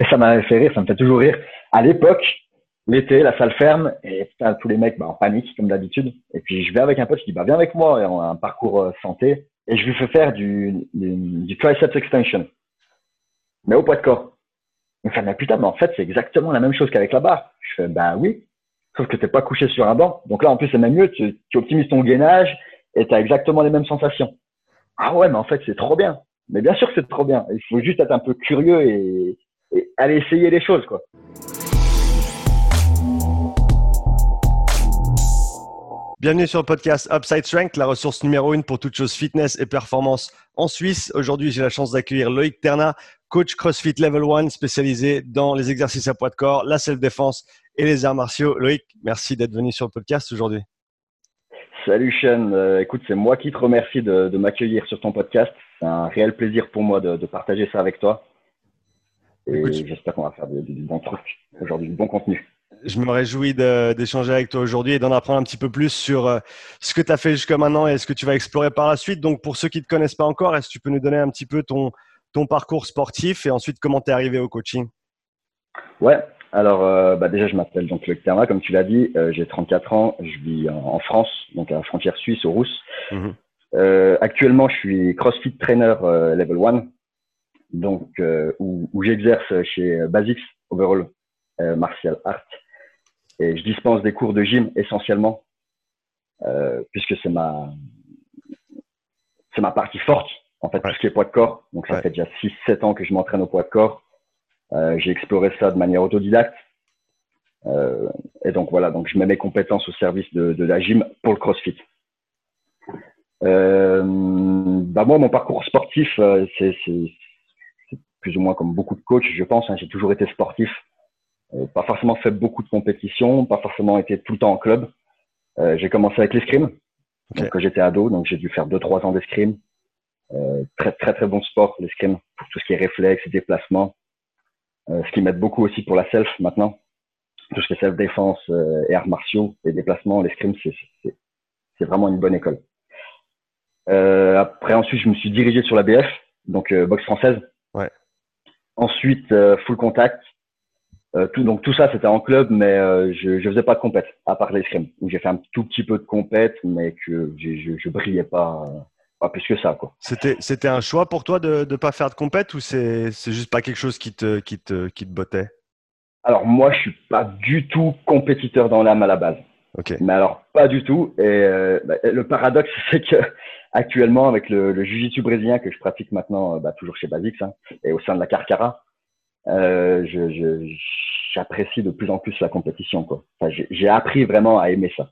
Et ça m'a fait rire, ça me fait toujours rire. À l'époque, l'été, la salle ferme et tous les mecs bah, en panique comme d'habitude. Et puis je vais avec un pote, je dis bah viens avec moi, et on a un parcours euh, santé et je lui fais faire du, du, du triceps extension, mais au poids de corps. Il me fait mais putain, mais en fait c'est exactement la même chose qu'avec la barre. Je fais bah oui, sauf que t'es pas couché sur un banc. Donc là en plus c'est même mieux, tu, tu optimises ton gainage et tu as exactement les mêmes sensations. Ah ouais, mais en fait c'est trop bien. Mais bien sûr que c'est trop bien. Il faut juste être un peu curieux et, et aller essayer les choses quoi. Bienvenue sur le podcast Upside Strength, la ressource numéro une pour toute chose fitness et performance en Suisse. Aujourd'hui, j'ai la chance d'accueillir Loïc Terna, coach CrossFit Level 1 spécialisé dans les exercices à poids de corps, la self-défense et les arts martiaux. Loïc, merci d'être venu sur le podcast aujourd'hui. Salut Sean, euh, écoute, c'est moi qui te remercie de, de m'accueillir sur ton podcast. C'est un réel plaisir pour moi de, de partager ça avec toi. Et j'espère qu'on va faire du, du bon truc aujourd'hui, du bon contenu je me réjouis d'échanger avec toi aujourd'hui et d'en apprendre un petit peu plus sur euh, ce que tu as fait jusqu'à maintenant et ce que tu vas explorer par la suite. Donc, pour ceux qui ne te connaissent pas encore, est-ce que tu peux nous donner un petit peu ton, ton parcours sportif et ensuite comment tu es arrivé au coaching? Ouais, alors euh, bah déjà, je m'appelle donc Luc Terma, comme tu l'as dit. Euh, j'ai 34 ans, je vis en, France, donc à la frontière suisse, au Rousse. Mhm. actuellement, je suis CrossFit Trainer Level 1, donc, où, où j'exerce chez Basics Overall Martial Art et je dispense des cours de gym essentiellement, euh, puisque c'est ma, c'est ma partie forte, en fait, tout ce qui est poids de corps. Donc, ça fait déjà 6-7 ans que je m'entraîne au poids de corps. Euh, j'ai exploré ça de manière autodidacte. Euh, et donc, voilà, donc je mets mes compétences au service de, de la gym pour le CrossFit. Euh, bah moi, mon parcours sportif, euh, c'est plus ou moins comme beaucoup de coachs, je pense. Hein, j'ai toujours été sportif. Euh, pas forcément fait beaucoup de compétitions, pas forcément été tout le temps en club. Euh, j'ai commencé avec l'escrime quand j'étais ado, donc j'ai dû faire deux trois ans d'escrime. Euh, très très très bon sport l'escrime pour tout ce qui est réflexe déplacement. Euh, ce qui m'aide beaucoup aussi pour la self maintenant. Tout ce qui est self défense euh, et arts martiaux et déplacements, l'escrime c'est c'est vraiment une bonne école. Euh, après ensuite je me suis dirigé sur la BF, donc boxe française. Ensuite full contact, euh, tout, donc tout ça c'était en club, mais euh, je je faisais pas de compète à part l'escrime. Où j'ai fait un tout petit peu de compète, mais que je, je brillais pas, pas plus que ça. C'était un choix pour toi de de pas faire de compète ou c'est juste pas quelque chose qui te qui te qui te bottait? Alors moi je suis pas du tout compétiteur dans l'âme à la base. Ok. Mais alors pas du tout. Et euh, bah, le paradoxe c'est que actuellement avec le, le jiu-jitsu brésilien que je pratique maintenant, bah, toujours chez Basics hein, et au sein de la Carcara, euh, je, j'apprécie de plus en plus la compétition. Quoi. Enfin, j'ai, appris vraiment à aimer ça.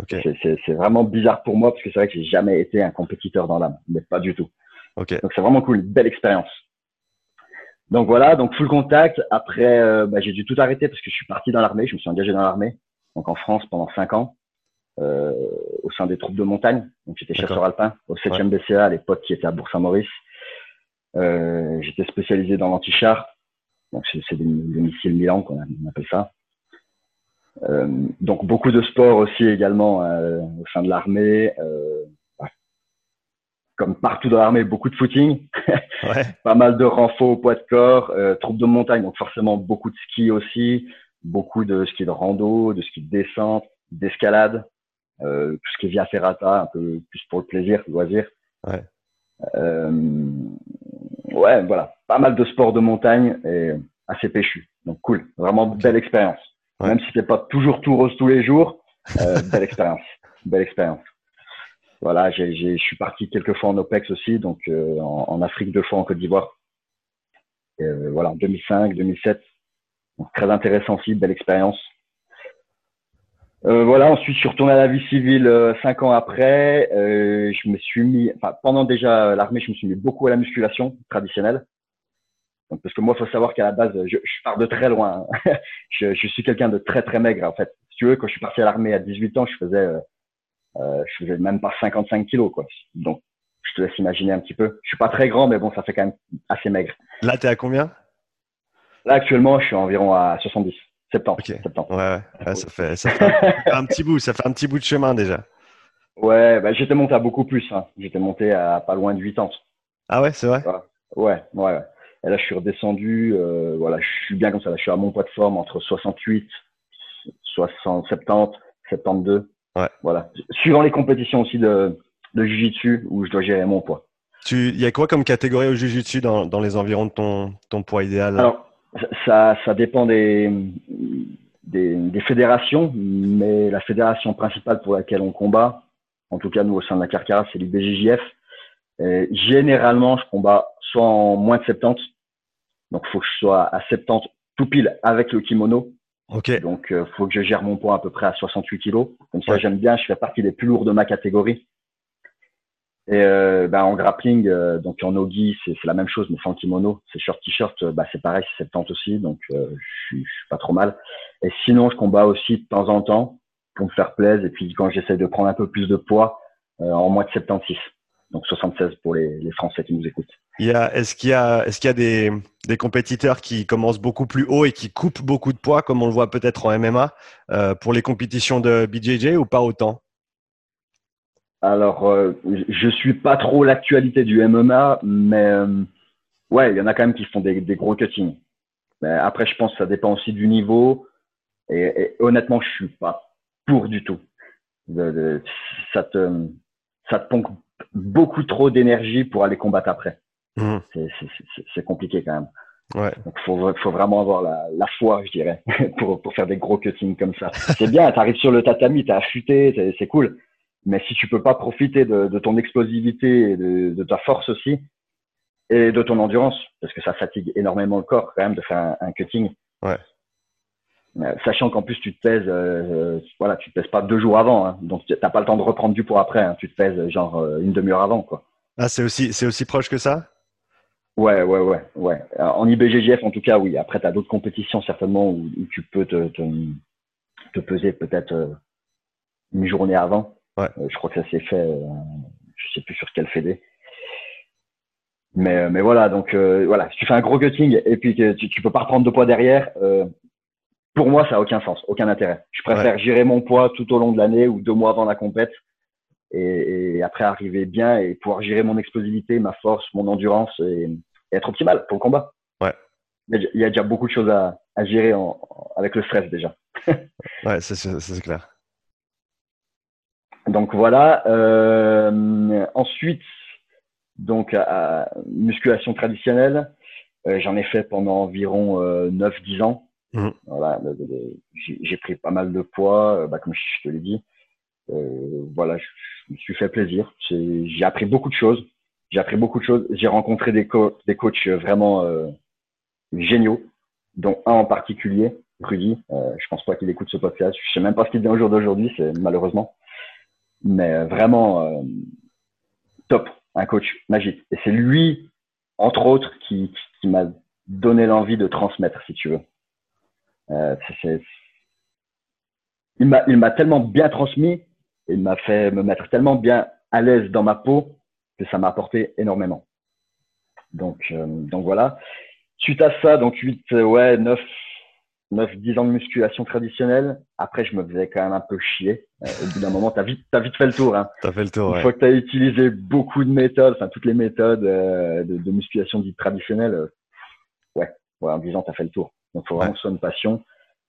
Okay. C'est, vraiment bizarre pour moi parce que c'est vrai que j'ai jamais été un compétiteur dans l'âme, mais pas du tout. Okay. Donc c'est vraiment cool, une belle expérience. Donc voilà, donc full contact. Après, euh, bah, j'ai dû tout arrêter parce que je suis parti dans l'armée. Je me suis engagé dans l'armée, donc en France pendant cinq ans, euh, au sein des troupes de montagne. Donc j'étais chasseur alpin au 7e ouais. BCA à l'époque qui était à Bourg-Saint-Maurice. Euh, j'étais spécialisé dans l'anti-char donc c'est des, des, missiles Milan qu'on appelle ça. Euh, donc beaucoup de sport aussi également euh, au sein de l'armée. Comme partout dans l'armée, beaucoup de footing, ouais. pas mal de renfort au poids de corps, troupes de montagne, donc forcément beaucoup de ski aussi, beaucoup de ski de rando, de ski de descente, d'escalade, euh, tout ce qui est via ferrata, un peu plus pour le plaisir, le loisir. Ouais. Euh, ouais, voilà, pas mal de sports de montagne et assez péchu. Donc cool, vraiment belle expérience. Ouais. Même si c'est pas toujours tout rose tous les jours, euh, belle expérience, belle expérience. Voilà, je suis parti quelques fois en OPEX aussi, donc euh, en, en, Afrique deux fois en Côte d'Ivoire. Euh, voilà, en 2005, 2007. Donc, très intéressant aussi, belle expérience. Euh, voilà, ensuite je suis retourné à la vie civile euh, cinq ans après. Euh, je me suis mis, enfin pendant déjà l'armée, je me suis mis beaucoup à la musculation traditionnelle. Donc, parce que moi, faut savoir qu'à la base, je, je, pars de très loin. je, je, suis quelqu'un de très très maigre en fait. Si tu veux, quand je suis parti à l'armée à 18 ans, je faisais, euh, je faisais même pas 55 kilos quoi. Donc, je te laisse imaginer un petit peu. Je suis pas très grand, mais bon, ça fait quand même assez maigre. Là, t'es à combien? Là, actuellement, je suis environ à 70. 70. Okay. 70. Ouais, ouais, ça fait, ça fait un, un, petit bout, ça fait un petit bout de chemin déjà. Ouais, bah, j'étais monté à beaucoup plus. Hein. J'étais monté à pas loin de 80. Ah ouais, c'est vrai? Ouais, ouais, ouais. Et là, je suis redescendu. Euh, voilà, je suis bien comme ça. Là, je suis à mon poids de forme entre 68, 60, 70, 72. Ouais. Voilà. Suivant les compétitions aussi de, de Jiu-Jitsu où je dois gérer mon poids. Il y a quoi comme catégorie au Jiu-Jitsu dans, dans, les environs de ton, ton poids idéal? Alors, ça, ça dépend des, des, des, fédérations, mais la fédération principale pour laquelle on combat, en tout cas nous au sein de la Carcara, c'est l'IBJJF. généralement, je combats soit en moins de 70, donc il faut que je sois à 70 tout pile avec le kimono. Ok. Donc il euh, faut que je gère mon poids à peu près à 68 kilos. Comme ça, j'aime bien, je fais partie des plus lourds de ma catégorie. Et euh, ben, en grappling, euh, donc en nogi, c'est la même chose, mais sans kimono. C'est short t-shirt, bah, c'est pareil, c'est 70 aussi, donc suis, je, suis, pas trop mal. Et sinon, je combats aussi de temps en temps pour me faire plaisir. Et puis quand j'essaie de prendre un peu plus de poids, en moins de 76 donc 76 pour les, les, Français qui nous écoutent. Est-ce qu'il y a, est-ce qu'il y a des, des, compétiteurs qui commencent beaucoup plus haut et qui coupent beaucoup de poids, comme on le voit peut-être en MMA, euh, pour les compétitions de BJJ ou pas autant? Alors, euh, je suis pas trop l'actualité du MMA, mais euh, ouais, il y en a quand même qui font des, des, gros cuttings. Mais après, je pense que ça dépend aussi du niveau. Et, et honnêtement, je suis pas pour du tout. De, de, ça te, ça te pompe beaucoup trop d'énergie pour aller combattre après. Mmh. C'est compliqué quand même. Ouais. Donc faut, faut vraiment avoir la, la foi, je dirais, pour, pour faire des gros cuttings comme ça. C'est bien, tu arrives sur le tatami, tu as affûté, c'est cool. Mais si tu peux pas profiter de, de ton explosivité et de, de, ta force aussi, et de ton endurance, parce que ça fatigue énormément le corps quand même de faire un, un cutting. Ouais. Euh, sachant qu'en plus tu te pèses, euh, voilà, tu te pèses pas deux jours avant, hein, donc t'as pas le temps de reprendre du poids après. Hein, tu te pèses genre euh, une demi-heure avant, quoi. Ah, c'est aussi, c'est aussi proche que ça? Ouais, ouais, ouais, ouais. En IBGGF, en tout cas, oui. Après, tu as d'autres compétitions certainement où, tu peux te, te, te peser peut-être une journée avant. Ouais. je crois que ça s'est fait, je sais plus sur quel fédé. Mais, mais voilà, donc voilà, si tu fais un gros cutting et puis que tu, tu peux pas reprendre de poids derrière, pour moi, ça n'a aucun sens, aucun intérêt. Je préfère gérer mon poids tout au long de l'année ou deux mois avant la compète et, et, après arriver bien et pouvoir gérer mon explosivité, ma force, mon endurance et, être optimal pour le combat. Ouais. Il y a déjà beaucoup de choses à, à gérer en, avec le stress déjà. ouais, c'est clair. Donc voilà. Euh, ensuite, donc à, musculation traditionnelle, euh, j'en ai fait pendant environ euh, 9-10 ans. Mmh. Voilà, j'ai pris pas mal de poids, euh, bah, comme je te l'ai dit. Euh, voilà, je, me suis fait plaisir. J'ai appris beaucoup de choses. J'ai appris beaucoup de choses. J'ai rencontré des, co des coachs vraiment euh, géniaux, dont un en particulier, Rudy. Euh, je pense pas qu'il écoute ce podcast. Je sais même pas ce qu'il dit au jour d'aujourd'hui, c'est malheureusement. Mais euh, vraiment euh, top, un coach magique. Et c'est lui, entre autres, qui, qui m'a donné l'envie de transmettre, si tu veux. Euh, il m'a, il m'a tellement bien transmis, il m'a fait me mettre tellement bien à l'aise dans ma peau que ça m'a apporté énormément. Donc, euh, donc voilà. Suite à ça, donc 8, euh, ouais, 9, 9, 10 ans de musculation traditionnelle. Après, je me faisais quand même un peu chier. au bout d'un moment, t'as vite, t'as vite fait le tour. Hein. T'as fait le tour. Une fois que t'as utilisé beaucoup de méthodes, enfin toutes les méthodes de, de, musculation dites traditionnelles, ouais, ouais, en 10 ans, t'as fait le tour. Donc, il faut vraiment que ce soit une passion.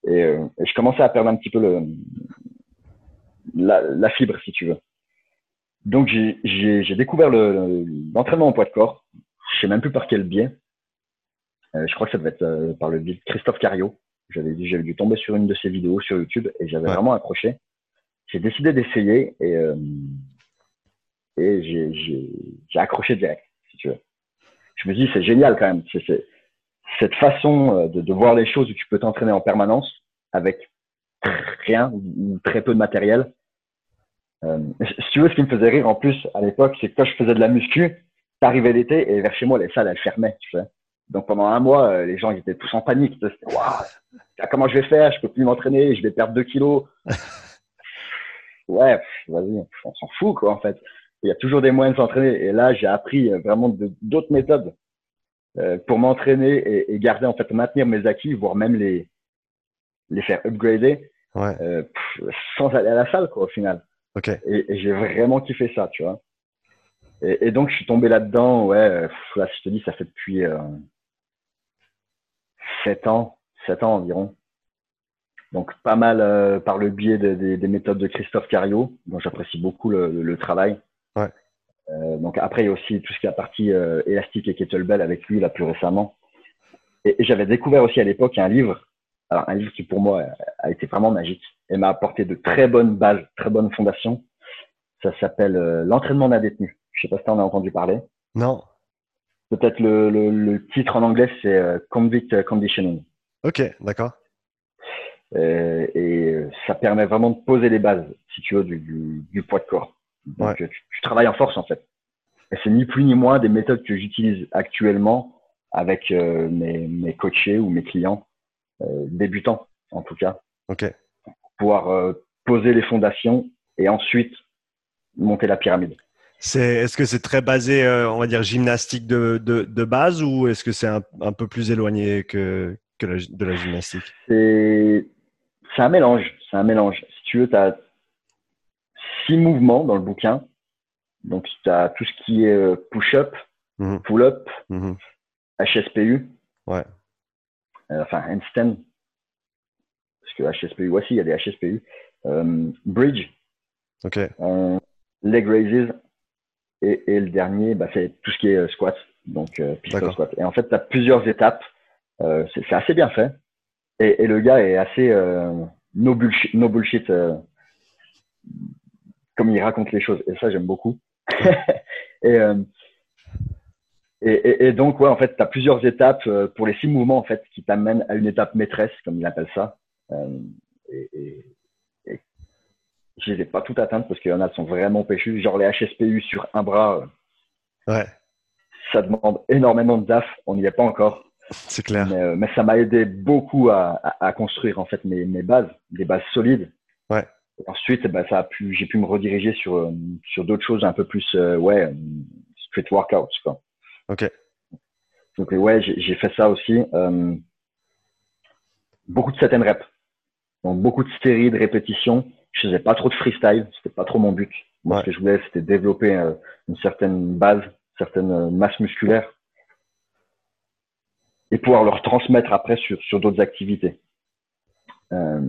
Euh, et, je commençais à perdre un petit peu le, la, la fibre, si tu veux. Donc, j'ai découvert l'entraînement le, en poids de corps. Je sais même plus par quel biais. Euh, je crois que ça devait être euh, par le biais de Christophe Cario. J'avais dû, dû tomber sur une de ses vidéos sur YouTube et j'avais vraiment accroché. J'ai décidé d'essayer et, euh, et j'ai accroché direct, si tu veux. Je me dis, c'est génial quand même. C'est cette façon euh, de, de, voir les choses où tu peux t'entraîner en permanence avec rien ou très peu de matériel. Euh, si tu veux, ce qui me faisait rire en plus à l'époque, c'est que quand je faisais de la muscu, t'arrivais l'été et vers chez moi, les salles, elles fermaient, tu sais. Donc pendant un mois, euh, les gens ils étaient tous en panique. C'était, waouh, comment je vais faire? Je peux plus m'entraîner, je vais perdre deux kilos. ouais, vas-y, on s'en fout quoi en fait. Il y a toujours des moyens de s'entraîner. Et là, j'ai appris vraiment d'autres méthodes euh, pour m'entraîner et, et, garder, en fait, maintenir mes acquis, voire même les, les faire upgrader ouais. euh, sans aller à la salle, quoi, au final. Okay. Et, et j'ai vraiment kiffé ça, tu vois. Et, et, donc, je suis tombé là-dedans, ouais, là, si je te dis, ça fait depuis, euh, 7 ans, 7 ans environ. Donc pas mal euh, par le biais des méthodes de Christophe Cario, dont j'apprécie beaucoup le, travail. Ouais. Euh, donc après, il y a aussi tout ce qui est la partie euh, élastique et kettlebell avec lui, là, plus récemment. Et, j'avais découvert aussi à l'époque un livre, alors un livre qui pour moi a été vraiment magique et m'a apporté de très bonnes bases, très bonnes fondations. Ça s'appelle L'entraînement d'un détenu. Je sais pas si tu en as entendu parler. Non. Peut-être le, le, titre en anglais, c'est Convict Conditioning. Ok, d'accord. Euh, et ça permet vraiment de poser les bases, si tu veux, du, du, poids de corps. Donc, tu, travailles en force, en fait. Et c'est ni plus ni moins des méthodes que j'utilise actuellement avec euh, mes, mes, coachés ou mes clients, euh, débutants, en tout cas. OK. Pour pouvoir poser les fondations et ensuite monter la pyramide. C'est, est-ce que c'est très basé, on va dire, gymnastique de, de, de base ou est-ce que c'est un, un, peu plus éloigné que, que de la gymnastique? C'est c'est un mélange. C'est un mélange. Si tu veux, tu as six mouvements dans le bouquin. Donc, tu as tout ce qui est euh, push-up, mhm. pull-up, HSPU. Mhm. Ouais. Euh, enfin, handstand. Parce que HSPU, voici, il y a des HSPU. Euh, bridge. OK. leg raises. Et, et le dernier, bah, c'est tout ce qui est squat. Donc, pistol squat. Et en fait, tu as plusieurs étapes. c'est assez bien fait. Et, le gars est assez euh, no bullshit, no bullshit euh, comme il raconte les choses. Et ça, j'aime beaucoup. Euh, et, et, et, donc, ouais, en fait, tu as plusieurs étapes pour les six mouvements en fait, qui t'amènent à une étape maîtresse, comme il appelle ça. et, je les ai pas toutes atteintes parce qu'il y en a qui sont vraiment péchus. Genre les HSPU sur un bras. ouais. Ça demande énormément de DAF. On n'y est pas encore. C'est clair. Mais, mais ça m'a aidé beaucoup à, à, construire en fait mes, mes, bases, des bases solides. Ouais. ensuite, bah, ça a pu, j'ai pu me rediriger sur euh, sur d'autres choses un peu plus, euh, ouais, street workouts quoi. Ok. Donc ouais, j'ai fait ça aussi. Euh, beaucoup de set and rep. Donc beaucoup de séries, de répétitions. Je faisais pas trop de freestyle, c'était pas trop mon but. Moi, ce que je voulais, c'était développer une certaine base, une certaine masse musculaire et pouvoir leur transmettre après sur, sur d'autres activités. Euh,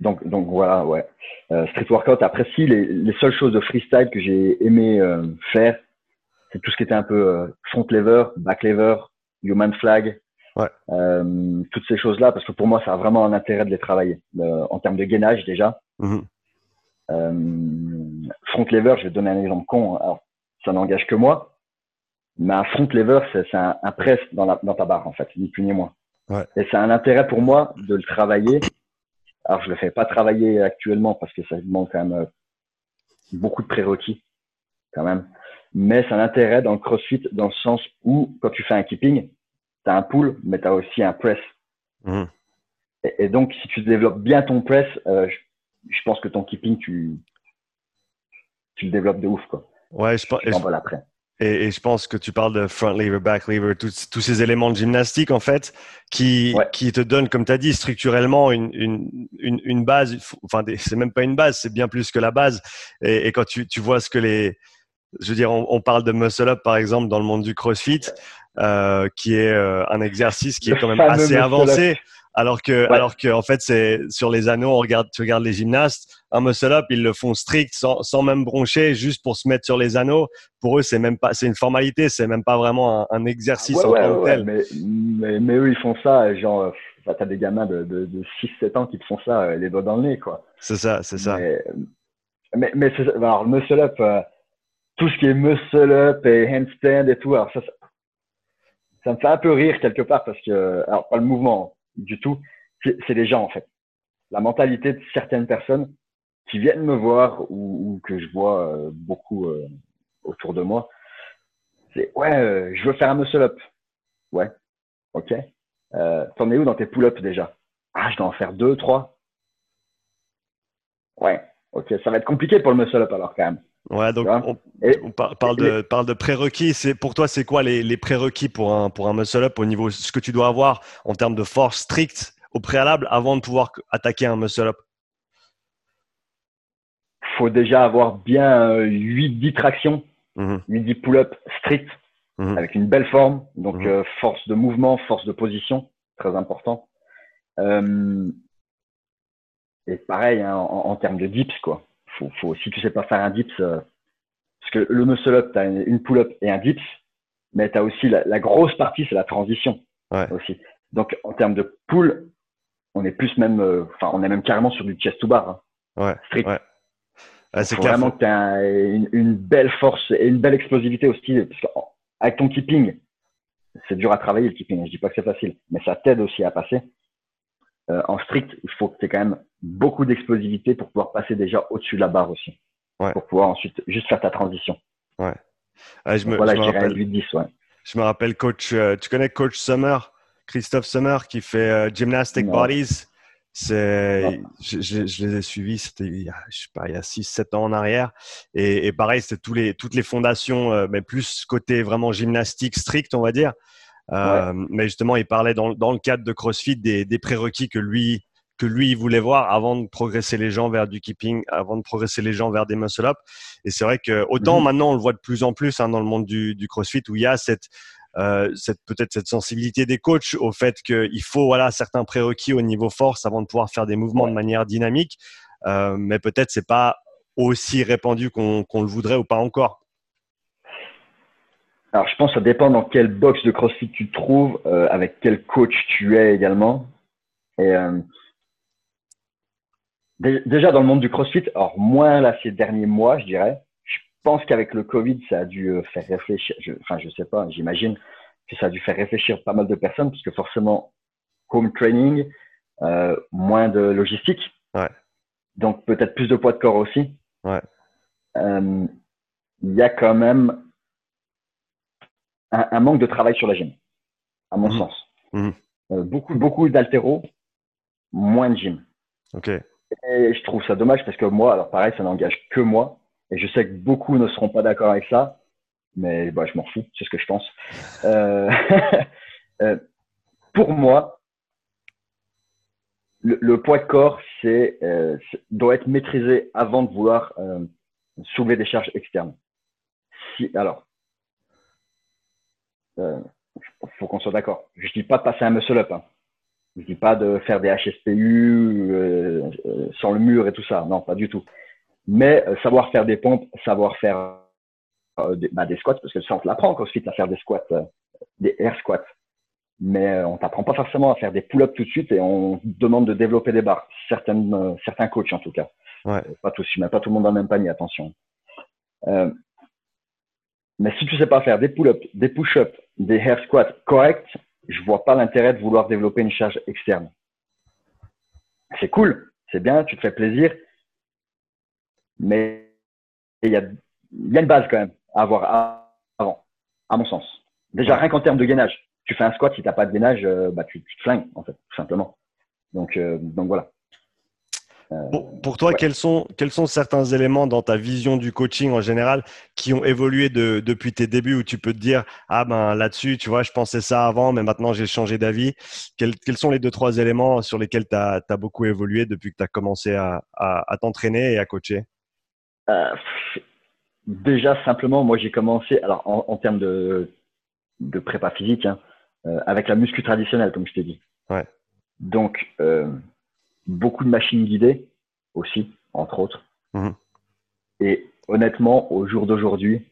donc, donc voilà, ouais. Euh, street workout, après, si, les, les seules choses de freestyle que j'ai aimé euh, faire, c'est tout ce qui était un peu euh, front lever, back lever, human flag, ouais. Euh, toutes ces choses-là, parce que pour moi, ça a vraiment un intérêt de les travailler en termes de gainage déjà. Mm-hmm. front lever, je vais donner un exemple con. Hein. Alors, ça n'engage que moi, mais un front lever, c'est un, un, press dans, la, dans ta barre, en fait, ni plus ni moins. Ouais. Et c'est un intérêt pour moi de le travailler. Alors, je le fais pas travailler actuellement parce que ça demande quand même euh, beaucoup de prérequis, quand même. Mais c'est un intérêt dans le crossfit dans le sens où, quand tu fais un keeping, tu as un pull, mais tu as aussi un press. Mmh. Et, et, donc, si tu développes bien ton press, euh, je, je, pense que ton keeping, tu, tu le développes de ouf, quoi. Ouais, je pense. après. Et, et, je pense que tu parles de front lever, back lever, tous, tous ces éléments de gymnastique en fait, qui, ouais. qui te donnent, comme tu as dit, structurellement une, une, une, une base. Enfin, c'est même pas une base, c'est bien plus que la base. Et, et quand tu, tu, vois ce que les, je veux dire, on, on, parle de muscle up par exemple dans le monde du CrossFit, euh, qui est euh, un exercice qui est quand même assez avancé. Alors que, ouais. alors que, en fait, c'est sur les anneaux, on regarde, tu regardes les gymnastes, un muscle-up, ils le font strict, sans, sans, même broncher, juste pour se mettre sur les anneaux. Pour eux, c'est même pas, c'est une formalité, c'est même pas vraiment un, un exercice ouais, en ouais, tant que tel. Mais, mais, mais, eux, ils font ça, genre, bah, t'as des gamins de, de, de 6-7 ans qui te font ça, euh, les doigts dans le nez, quoi. C'est ça, c'est ça. Mais, mais, mais alors, muscle-up, euh, tout ce qui est muscle-up et handstand et tout, alors ça, ça, me fait un peu rire quelque part parce que, alors, pas le mouvement, du tout. C'est les gens, en fait. La mentalité de certaines personnes qui viennent me voir ou, ou que je vois euh, beaucoup euh, autour de moi, c'est ouais, euh, je veux faire un muscle-up. Ouais, ok. Euh, T'en es où dans tes pull-ups déjà? Ah, je dois en faire deux, trois. Ouais, ok. Ça va être compliqué pour le muscle-up alors quand même. Ouais, donc on, parle de, parle de prérequis. C'est pour toi, c'est quoi les, les prérequis pour un pour un muscle up au niveau ce que tu dois avoir en termes de force stricte au préalable avant de pouvoir attaquer un muscle up? Faut déjà avoir bien 8-10 tractions, mm -hmm. 8-10 pull-up stricts mhm. avec une belle forme, donc mhm. euh, force de mouvement, force de position, très important. Euh, et pareil hein, en, termes de dips, quoi. Faut, faut, si tu sais pas faire un dips, euh, parce que le muscle up, tu as une pull-up et un dips, mais tu as aussi la, grosse partie, c'est la transition aussi. Donc en termes de pull, on est plus même, enfin, on est même carrément sur du chest to bar. Hein. Ouais. Strict. Ouais. Ah, c'est vraiment que tu as une, belle force et une belle explosivité aussi. Parce avec ton keeping, c'est dur à travailler le keeping. Je dis pas que c'est facile, mais ça t'aide aussi à passer. Euh, en strict, il faut que tu aies quand même beaucoup d'explosivité pour pouvoir passer déjà au-dessus de la barre aussi. Ouais. Pour pouvoir ensuite juste faire ta transition. Ouais. Ah, je me, voilà, je, me rappelle, 8, 10, ouais. je me rappelle, coach, euh, tu connais coach Summer, Christophe Summer, qui fait euh, Gymnastic Bodies. C'est, je, je, les ai suivis, c'était il y a, je sais pas, il y a 6-7 ans en arrière. Et, et pareil, c'était tous les, toutes les fondations, euh, mais plus côté vraiment gymnastique strict, on va dire. Euh, Mais justement, il parlait dans, dans, le cadre de CrossFit des, des prérequis que lui, que lui il voulait voir avant de progresser les gens vers du keeping, avant de progresser les gens vers des muscle up. Et c'est vrai que autant mmh maintenant on le voit de plus en plus hein, dans le monde du, du CrossFit où il y a cette euh, cette peut-être cette sensibilité des coachs au fait qu'il faut voilà certains prérequis au niveau force avant de pouvoir faire des mouvements de manière dynamique, euh, mais peut-être c'est pas aussi répandu qu'on le voudrait ou pas encore. Alors je pense que ça dépend dans quelle box de CrossFit tu te trouves, euh, avec quel coach tu es également. Et déjà dans le monde du CrossFit, alors moins là ces derniers mois, je dirais, je pense qu'avec le Covid, ça a dû euh, faire réfléchir, je, enfin, je sais pas, j'imagine que ça a dû faire réfléchir pas mal de personnes, parce que forcément, home training, euh, moins de logistique. Ouais. Donc, peut-être plus de poids de corps aussi. Ouais. Euh, il y a quand même un, manque de travail sur la gym, à mon mmh. sens. Mmh. beaucoup, beaucoup d'altéro, moins de gym. Ok. Et je trouve ça dommage parce que moi, alors pareil, ça n'engage que moi. Et je sais que beaucoup ne seront pas d'accord avec ça, mais bah, je m'en fous, c'est ce que je pense. Euh, euh, pour moi, le, poids de corps c'est, euh, doit être maîtrisé avant de vouloir soulever des charges externes. Si, alors, il faut qu'on soit d'accord. Je dis pas de passer un muscle up. Hein. Je dis pas de faire des HSPU sans le mur et tout ça. Non, pas du tout. Mais euh, savoir faire des pompes, savoir faire euh, des, bah, des, squats, parce que ça, on te l'apprend ensuite à faire des squats, euh, des air squats. Mais on t'apprend pas forcément à faire des pull-ups tout de suite et on demande de développer des barres. Certaines, certains coachs en tout cas. Ouais. Pas tous, mets pas tout le monde dans le même panier, attention. Mais si tu sais pas faire des pull-ups, des push-ups, des air squats corrects, je vois pas l'intérêt de vouloir développer une charge externe. C'est cool, c'est bien, tu te fais plaisir, mais il y a, y a une base quand même à avoir avant, à mon sens. Déjà, rien qu'en termes de gainage. Tu fais un squat, si tu n'as pas de gainage, euh, bah, tu, te flingues, en fait, tout simplement. Donc, euh, donc voilà. Euh, pour, toi, quels, sont, quels sont certains éléments dans ta vision du coaching en général qui ont évolué de, depuis tes débuts où tu peux te dire Ah ben là-dessus, tu vois, je pensais ça avant, mais maintenant j'ai changé d'avis. Quels, quels, sont les deux, trois éléments sur lesquels tu as, as, beaucoup évolué depuis que tu as commencé à, à, à t'entraîner et à coacher? Euh, déjà, simplement, moi, j'ai commencé, alors en, termes de, de, prépa physique, hein, euh, avec la muscu traditionnelle, comme je t'ai dit. Ouais. Donc, euh, beaucoup de machines guidées aussi, entre autres. Mmh. Et honnêtement, au jour d'aujourd'hui,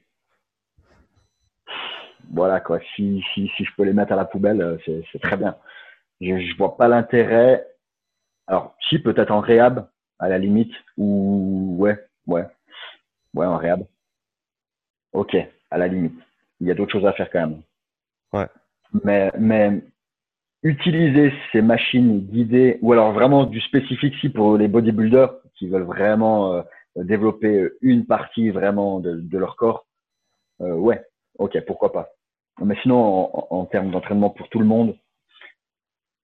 voilà quoi, si, si, si, je peux les mettre à la poubelle, c'est très bien. Je, je vois pas l'intérêt. Alors, si peut-être en réhab, à la limite, ou ouais, ouais, Ouais, en réhab. Ok, à la limite. Il y a d'autres choses à faire quand même. Ouais. Mais, mais utiliser ces machines guidées, ou alors vraiment du spécifique si pour les bodybuilders qui veulent vraiment euh, développer une partie vraiment de, leur corps, euh, ouais, ok, pourquoi pas. Mais sinon, en, en termes d'entraînement pour tout le monde,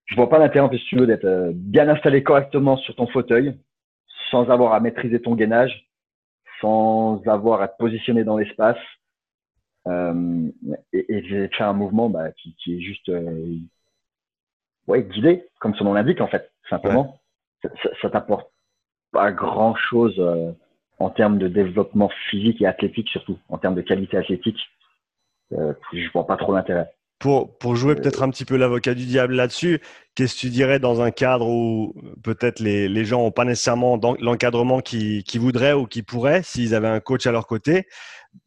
je vois pas l'intérêt, tu veux, d'être euh, bien installé correctement sur ton fauteuil, sans avoir à maîtriser ton gainage, sans avoir à te positionner dans l'espace euh, et, faire un mouvement bah, qui, qui, est juste euh, ouais, guidé, comme son nom l'indique en fait, simplement. Ça, ça, t'apporte pas grand chose euh, en termes de développement physique et athlétique surtout, en termes de qualité athlétique. euh, je vois pas trop l'intérêt. Pour, pour jouer peut-être un petit peu l'avocat du diable là-dessus, qu'est-ce que tu dirais dans un cadre où peut-être les, les gens n'ont pas nécessairement l'encadrement qu'ils qui voudraient ou qu'ils pourraient s'ils avaient un coach à leur côté?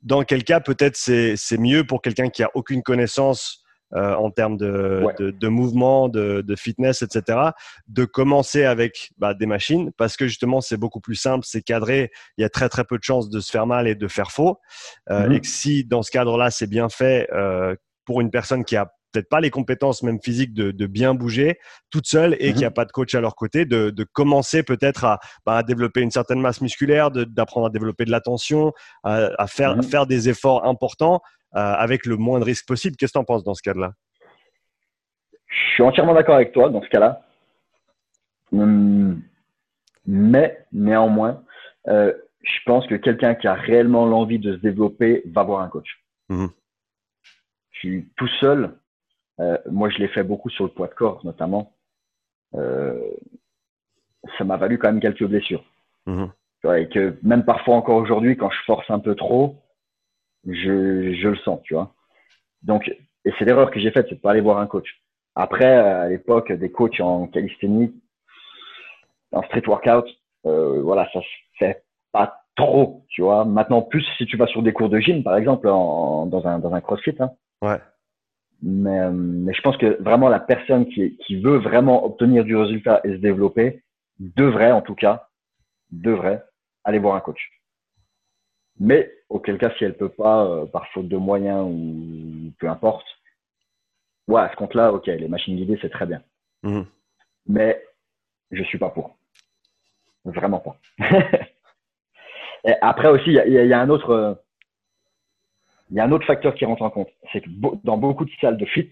Dans quel cas peut-être c'est mieux pour quelqu'un qui a aucune connaissance euh, en termes de, de, mouvement, de, de, fitness, etc., de commencer avec bah, des machines parce que justement c'est beaucoup plus simple, c'est cadré, il y a très très peu de chances de se faire mal et de faire faux. Euh, mm-hmm. Et que si dans ce cadre-là c'est bien fait euh, pour une personne qui a peut-être pas les compétences même physiques de, de bien bouger toute seule et qui n'a mm-hmm. pas de coach à leur côté, de, de commencer peut-être à, bah, à, développer une certaine masse musculaire, d'apprendre à développer de l'attention, à, à, faire, faire des efforts importants euh, avec le moins de risques possible. Qu'est-ce que tu en penses dans ce cas-là? Je suis entièrement d'accord avec toi dans ce cas-là. Hum, mais néanmoins, euh, je pense que quelqu'un qui a réellement l'envie de se développer va voir un coach. Mmh. Je suis tout seul. Euh, moi, je l'ai fait beaucoup sur le poids de corps, notamment. ça m'a valu quand même quelques blessures. Mmh. Et que même parfois encore aujourd'hui, quand je force un peu trop, je, je le sens, tu vois. Donc, et c'est l'erreur que j'ai faite, c'est de pas aller voir un coach. Après, à l'époque, des coachs en calisthénie, en street workout, euh, voilà, ça se fait pas trop, tu vois. Maintenant, plus si tu vas sur des cours de gym, par exemple, en, dans un dans un CrossFit. Hein. Ouais. Mais, euh, mais je pense que vraiment la personne qui, qui veut vraiment obtenir du résultat et se développer devrait, en tout cas, devrait aller voir un coach. Mais auquel cas, si elle peut pas, euh, par faute de moyens ou peu importe, ouais, à ce compte-là, ok, les machines guidées, c'est très bien. Mhm. Mais je suis pas pour. Vraiment pas. Et après aussi, il y, a un autre, il y a un autre facteur qui rentre en compte, c'est que dans beaucoup de salles de fit,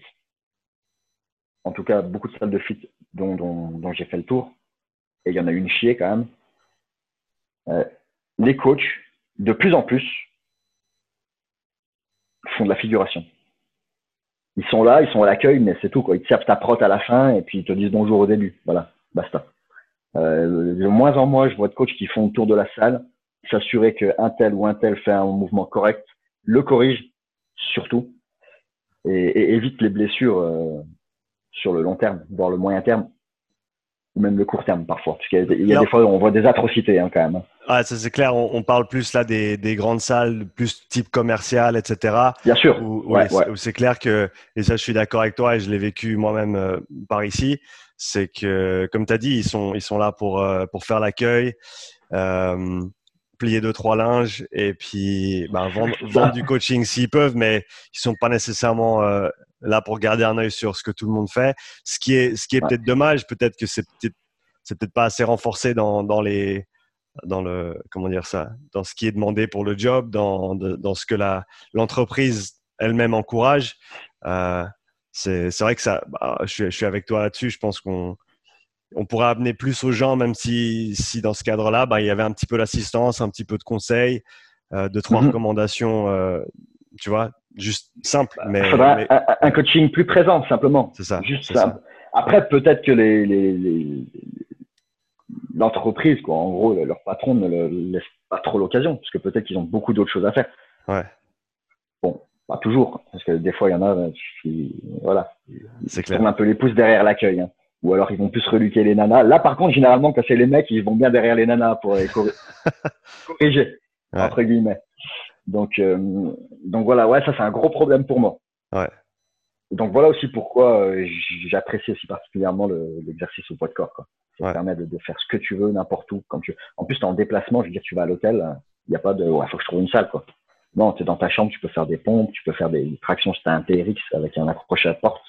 en tout cas beaucoup de salles de fit dont, j'ai fait le tour, et il y en a une chier quand même, euh, les coachs de plus en plus, font de la figuration. Ils sont là, ils sont à l'accueil, mais c'est tout. Quoi. Ils te servent ta prot à la fin et puis ils te disent bonjour au début. Voilà, basta. Euh, de moins en moins, je vois de coachs qui font le tour de la salle, s'assurer qu'un tel ou un tel fait un mouvement correct, le corrige surtout, et, évite les blessures euh, sur le long terme, voire le moyen terme, ou même le court terme parfois. Parce qu'il y a, des fois, on voit des atrocités hein, quand même. Ah, ça c'est clair. On, parle plus là des, des, grandes salles, plus type commercial, etc. Bien sûr. Où, c'est clair que, et ça je suis d'accord avec toi et je l'ai vécu moi-même euh, par ici, c'est que, comme tu as dit, ils sont, ils sont là pour, euh, pour faire l'accueil, euh, plier deux, trois linges et puis ben, vendre, vendre du coaching s'ils peuvent, mais ils sont pas nécessairement euh, là pour garder un œil sur ce que tout le monde fait. Ce qui est, ce qui est peut-être dommage, peut-être que c'est peut-être, c'est peut-être pas assez renforcé dans, dans les dans le comment dire ça, dans ce qui est demandé pour le job, dans, dans ce que la l'entreprise elle-même encourage. Euh, c'est vrai que ça, bah, je, suis, avec toi là-dessus. Je pense qu'on on pourrait amener plus aux gens, même si, si dans ce cadre-là, bah, il y avait un petit peu l'assistance, un petit peu de conseils, euh, deux trois mhm. recommandations, euh, tu vois, juste simple. Mais, Il Un, coaching plus présent, simplement. C'est ça. Juste ça. Après, peut-être que les, les, l'entreprise, quoi. En gros, leur patron ne leur laisse pas trop l'occasion, parce que peut-être qu'ils ont beaucoup d'autres choses à faire. Ouais. Bon, pas toujours, parce que des fois, il y en a qui, voilà, c'est clair. un peu les pouces derrière l'accueil. Hein. Ou alors, ils vont plus reluquer les nanas. Là, par contre, généralement, quand c'est les mecs, ils vont bien derrière les nanas pour les corriger, entre guillemets. Donc, euh, donc voilà, ouais, ça, c'est un gros problème pour moi. Ouais. Donc voilà aussi pourquoi euh, j'apprécie aussi particulièrement l'exercice au poids de corps. Quoi. Ça permet de, de, faire ce que tu veux, n'importe où. Quand tu... En plus, tu es en déplacement, je veux dire, tu vas à l'hôtel, il n'y a pas de ouais, faut que je trouve une salle. quoi. Non, tu es dans ta chambre, tu peux faire des pompes, tu peux faire des tractions si tu un TRX avec un accroché à porte.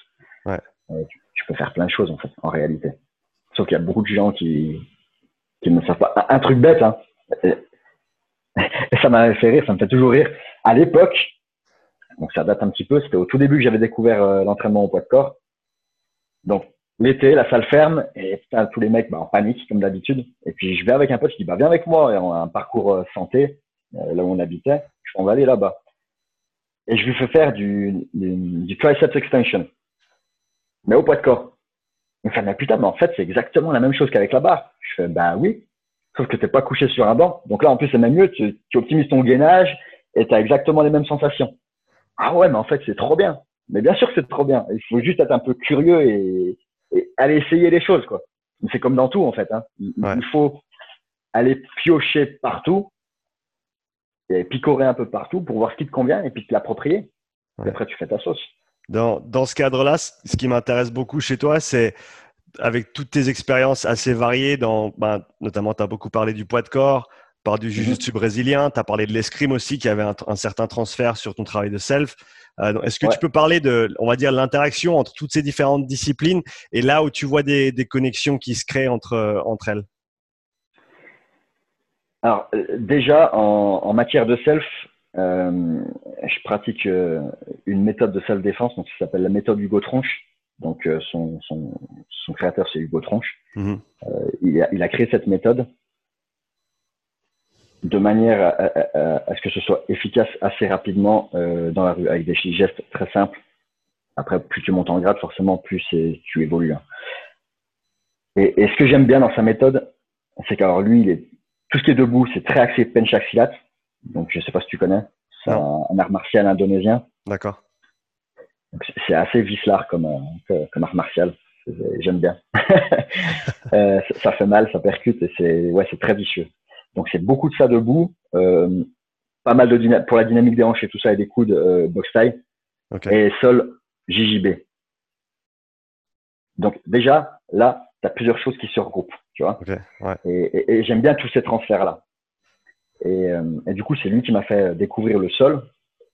Ouais. Euh, tu, tu, peux faire plein de choses en fait, en réalité. Sauf qu'il y a beaucoup de gens qui, qui ne savent pas. Un, truc bête, hein. Ça m'a fait rire, ça me fait toujours rire. À l'époque, donc ça date un petit peu, c'était au tout début que j'avais découvert euh, l'entraînement au poids de corps. Donc l'été, la salle ferme et tous les mecs bah, en panique comme d'habitude. Et puis je vais avec un pote qui dit bah viens avec moi, et on a un parcours euh, santé euh, là où on habitait. Je on va aller là-bas. Et je lui fais faire du, du, triceps extension, mais au poids de corps. Il me fait mais putain, mais en fait c'est exactement la même chose qu'avec la barre. Je fais bah oui, sauf que t'es pas couché sur un banc. Donc là en plus c'est même mieux, tu, tu optimises ton gainage et tu as exactement les mêmes sensations. ah ouais, mais en fait, c'est trop bien. Mais bien sûr que c'est trop bien. Il faut juste être un peu curieux et, aller essayer les choses, quoi. C'est comme dans tout, en fait. Hein. Il, faut aller piocher partout et picorer un peu partout pour voir ce qui te convient et puis te l'approprier. Et après, tu fais ta sauce. Dans, dans ce cadre-là, ce qui m'intéresse beaucoup chez toi, c'est avec toutes tes expériences assez variées, dans, ben, notamment tu as beaucoup parlé du poids de corps, par du mhm. jiu-jitsu brésilien, tu as parlé de l'escrime aussi, qui avait un, certain transfert sur ton travail de self. Euh, est-ce que tu peux parler de, on va dire, l'interaction entre toutes ces différentes disciplines et là où tu vois des, connexions qui se créent entre, entre elles? Alors, euh, déjà, en, matière de self, euh, je pratique une méthode de self-défense, donc ça s'appelle la méthode Hugo Tronche. Donc, son, son, son, créateur, c'est Hugo Tronche. Mhm. il, a, il a créé cette méthode de manière à, ce que ce soit efficace assez rapidement euh, dans la rue, avec des gestes très simples. Après, plus tu montes en grade, forcément, plus tu évolues. Hein. Et, ce que j'aime bien dans sa méthode, c'est qu'alors lui, il est, tout ce qui est debout, c'est très axé penchak silat. Donc, je sais pas si tu connais. C'est un, art martial indonésien. D'accord. C'est assez vicelard comme, euh, comme art martial. J'aime bien. euh, ça fait mal, ça percute et c'est ouais, c'est très vicieux. Donc c'est beaucoup de ça debout, euh, pas mal de pour la dynamique des hanches et tout ça et des coudes euh, box taille et sol JJB. Donc déjà là, tu as plusieurs choses qui se regroupent, tu vois. Et, j'aime bien tous ces transferts Euh, et, du coup, c'est lui qui m'a fait découvrir le sol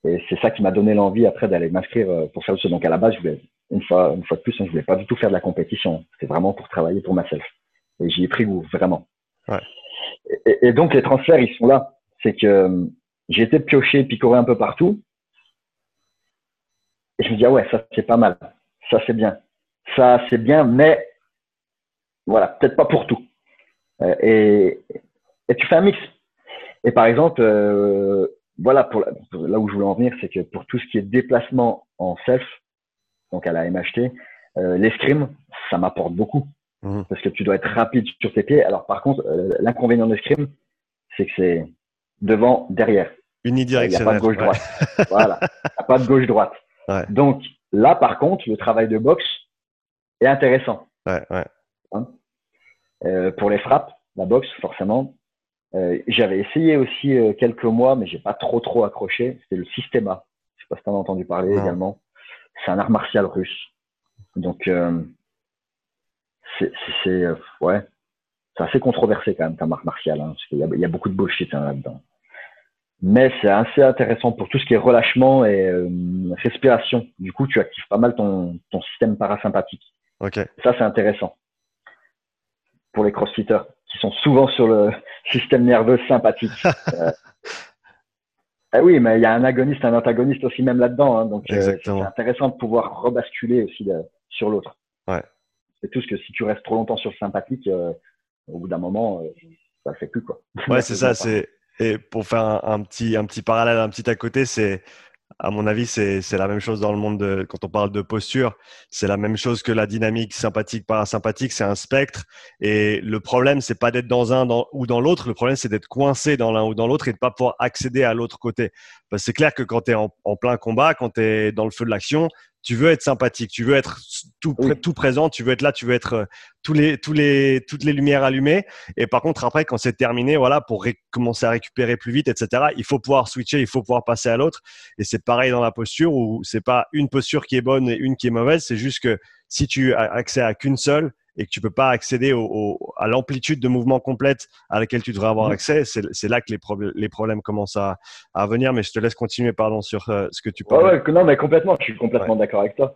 et c'est ça qui m'a donné l'envie après d'aller m'inscrire euh, pour faire le sol. Donc à la base, je voulais une fois, une fois de plus, hein, je voulais pas du tout faire de la compétition. C'était vraiment pour travailler pour myself. Et j'y ai pris goût, vraiment. Ouais et, donc les transferts, ils sont là. C'est que euh, j'ai été pioché, picoré un peu partout. Et je me dis, ah ouais, ça c'est pas mal. Ça c'est bien. Ça c'est bien, mais voilà, peut-être pas pour tout. Et, et, tu fais un mix. Et par exemple, euh, voilà, pour, là où je voulais en venir, c'est que pour tout ce qui est déplacement en self, donc à la MHT, l'escrime, ça m'apporte beaucoup. Mhm. Parce que tu dois être rapide sur tes pieds. Alors, par contre, euh, l'inconvénient de l'escrime, c'est que c'est devant, derrière. Unidirectionnel. Il n'y a pas de gauche-droite. voilà. Il n'y a pas de gauche-droite. Donc, là, par contre, le travail de boxe est intéressant. Ouais, hein euh, pour les frappes, la boxe, forcément. Euh, J'avais essayé aussi euh, quelques mois, mais j'ai pas trop trop accroché. C'était le systéma. Je sais pas si tu en as entendu parler également. C'est un art martial russe. Donc, euh, c'est euh, ouais, c'est assez controversé quand même ta marque martiale, hein, parce qu'il y, y, a beaucoup de bullshit hein, là-dedans. Mais c'est assez intéressant pour tout ce qui est relâchement et euh, respiration. Du coup, tu actives pas mal ton, ton système parasympathique. Okay. Ça, c'est intéressant pour les crossfitters qui sont souvent sur le système nerveux sympathique. euh, eh oui, mais il y a un agoniste, un antagoniste aussi même là-dedans. Hein, donc, euh, c'est intéressant de pouvoir rebasculer aussi sur l'autre. Ouais. C'est tout ce que si tu restes trop longtemps sur le sympathique, euh, au bout d'un moment, euh, ça ne fait plus. Quoi. Ouais, c'est ça. C'est... Et pour faire un, petit, un petit parallèle, un petit à côté, c'est à mon avis, c'est, la même chose dans le monde de, quand on parle de posture. C'est la même chose que la dynamique sympathique, parasympathique. C'est un spectre. Et le problème, c'est pas d'être dans un ou dans l'autre. Le problème, c'est d'être coincé dans l'un ou dans l'autre et de pas pouvoir accéder à l'autre côté. Parce que c'est clair que quand tu es en, en, plein combat, quand tu es dans le feu de l'action, tu veux être sympathique, tu veux être tout, tout présent, tu veux être là, tu veux être euh, tous les, tous les, toutes les lumières allumées. Et par contre, après, quand c'est terminé, voilà, pour commencer à récupérer plus vite, etc., il faut pouvoir switcher, il faut pouvoir passer à l'autre. Et c'est pareil dans la posture où c'est pas une posture qui est bonne et une qui est mauvaise. C'est juste que si tu as accès à qu'une seule, et que tu peux pas accéder au, à l'amplitude de mouvement complète à laquelle tu devrais avoir mmh. accès, c'est là que les, les, problèmes commencent à, à, venir. Mais je te laisse continuer, pardon, sur euh, ce que tu parles. Ouais, non, mais complètement, je suis complètement d'accord avec toi.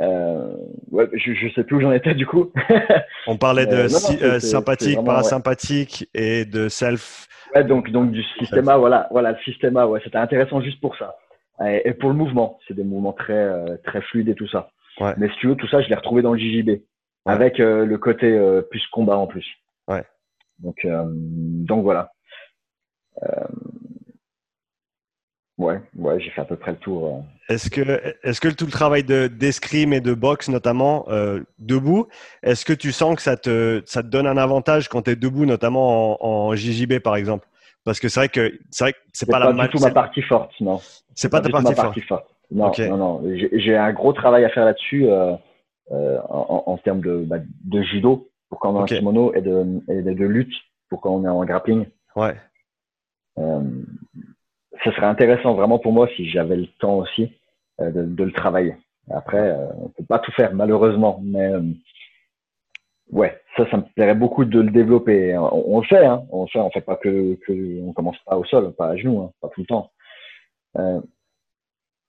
Euh, ouais, je, je sais plus où j'en étais du coup. On parlait de euh, sympathique, parasympathique et de self. Ouais, donc, donc du système voilà, voilà, le système ouais, c'était intéressant juste pour ça. Et, pour le mouvement, c'est des mouvements très, très fluides et tout ça. Ouais. Mais si tu veux, tout ça, je l'ai retrouvé dans le JJB avec euh, le côté euh, plus combat en plus. Ouais. Donc, euh, donc voilà. ouais, ouais, j'ai fait à peu près le tour. Est-ce que, est-ce que tout le travail de d'escrime et de boxe notamment debout, est-ce que tu sens que ça te, ça te donne un avantage quand tu es debout, notamment en, en JJB par exemple? Parce que c'est vrai que c'est vrai que c'est pas, pas, la du tout ma partie forte, non. C'est pas, ta partie, forte. Non, non, non. J'ai un gros travail à faire là-dessus en, en, termes de, bah, de judo pour quand on est en kimono et de, et de, lutte pour quand on est en grappling. Ouais. Euh, ce serait intéressant vraiment pour moi si j'avais le temps aussi euh, de, de, le travailler. Après, euh, on peut pas tout faire malheureusement, mais euh, ouais, ça, ça me plairait beaucoup de le développer. On, le fait, hein, on le fait. On fait pas que, que on commence pas au sol, pas à genoux, hein, pas tout le temps.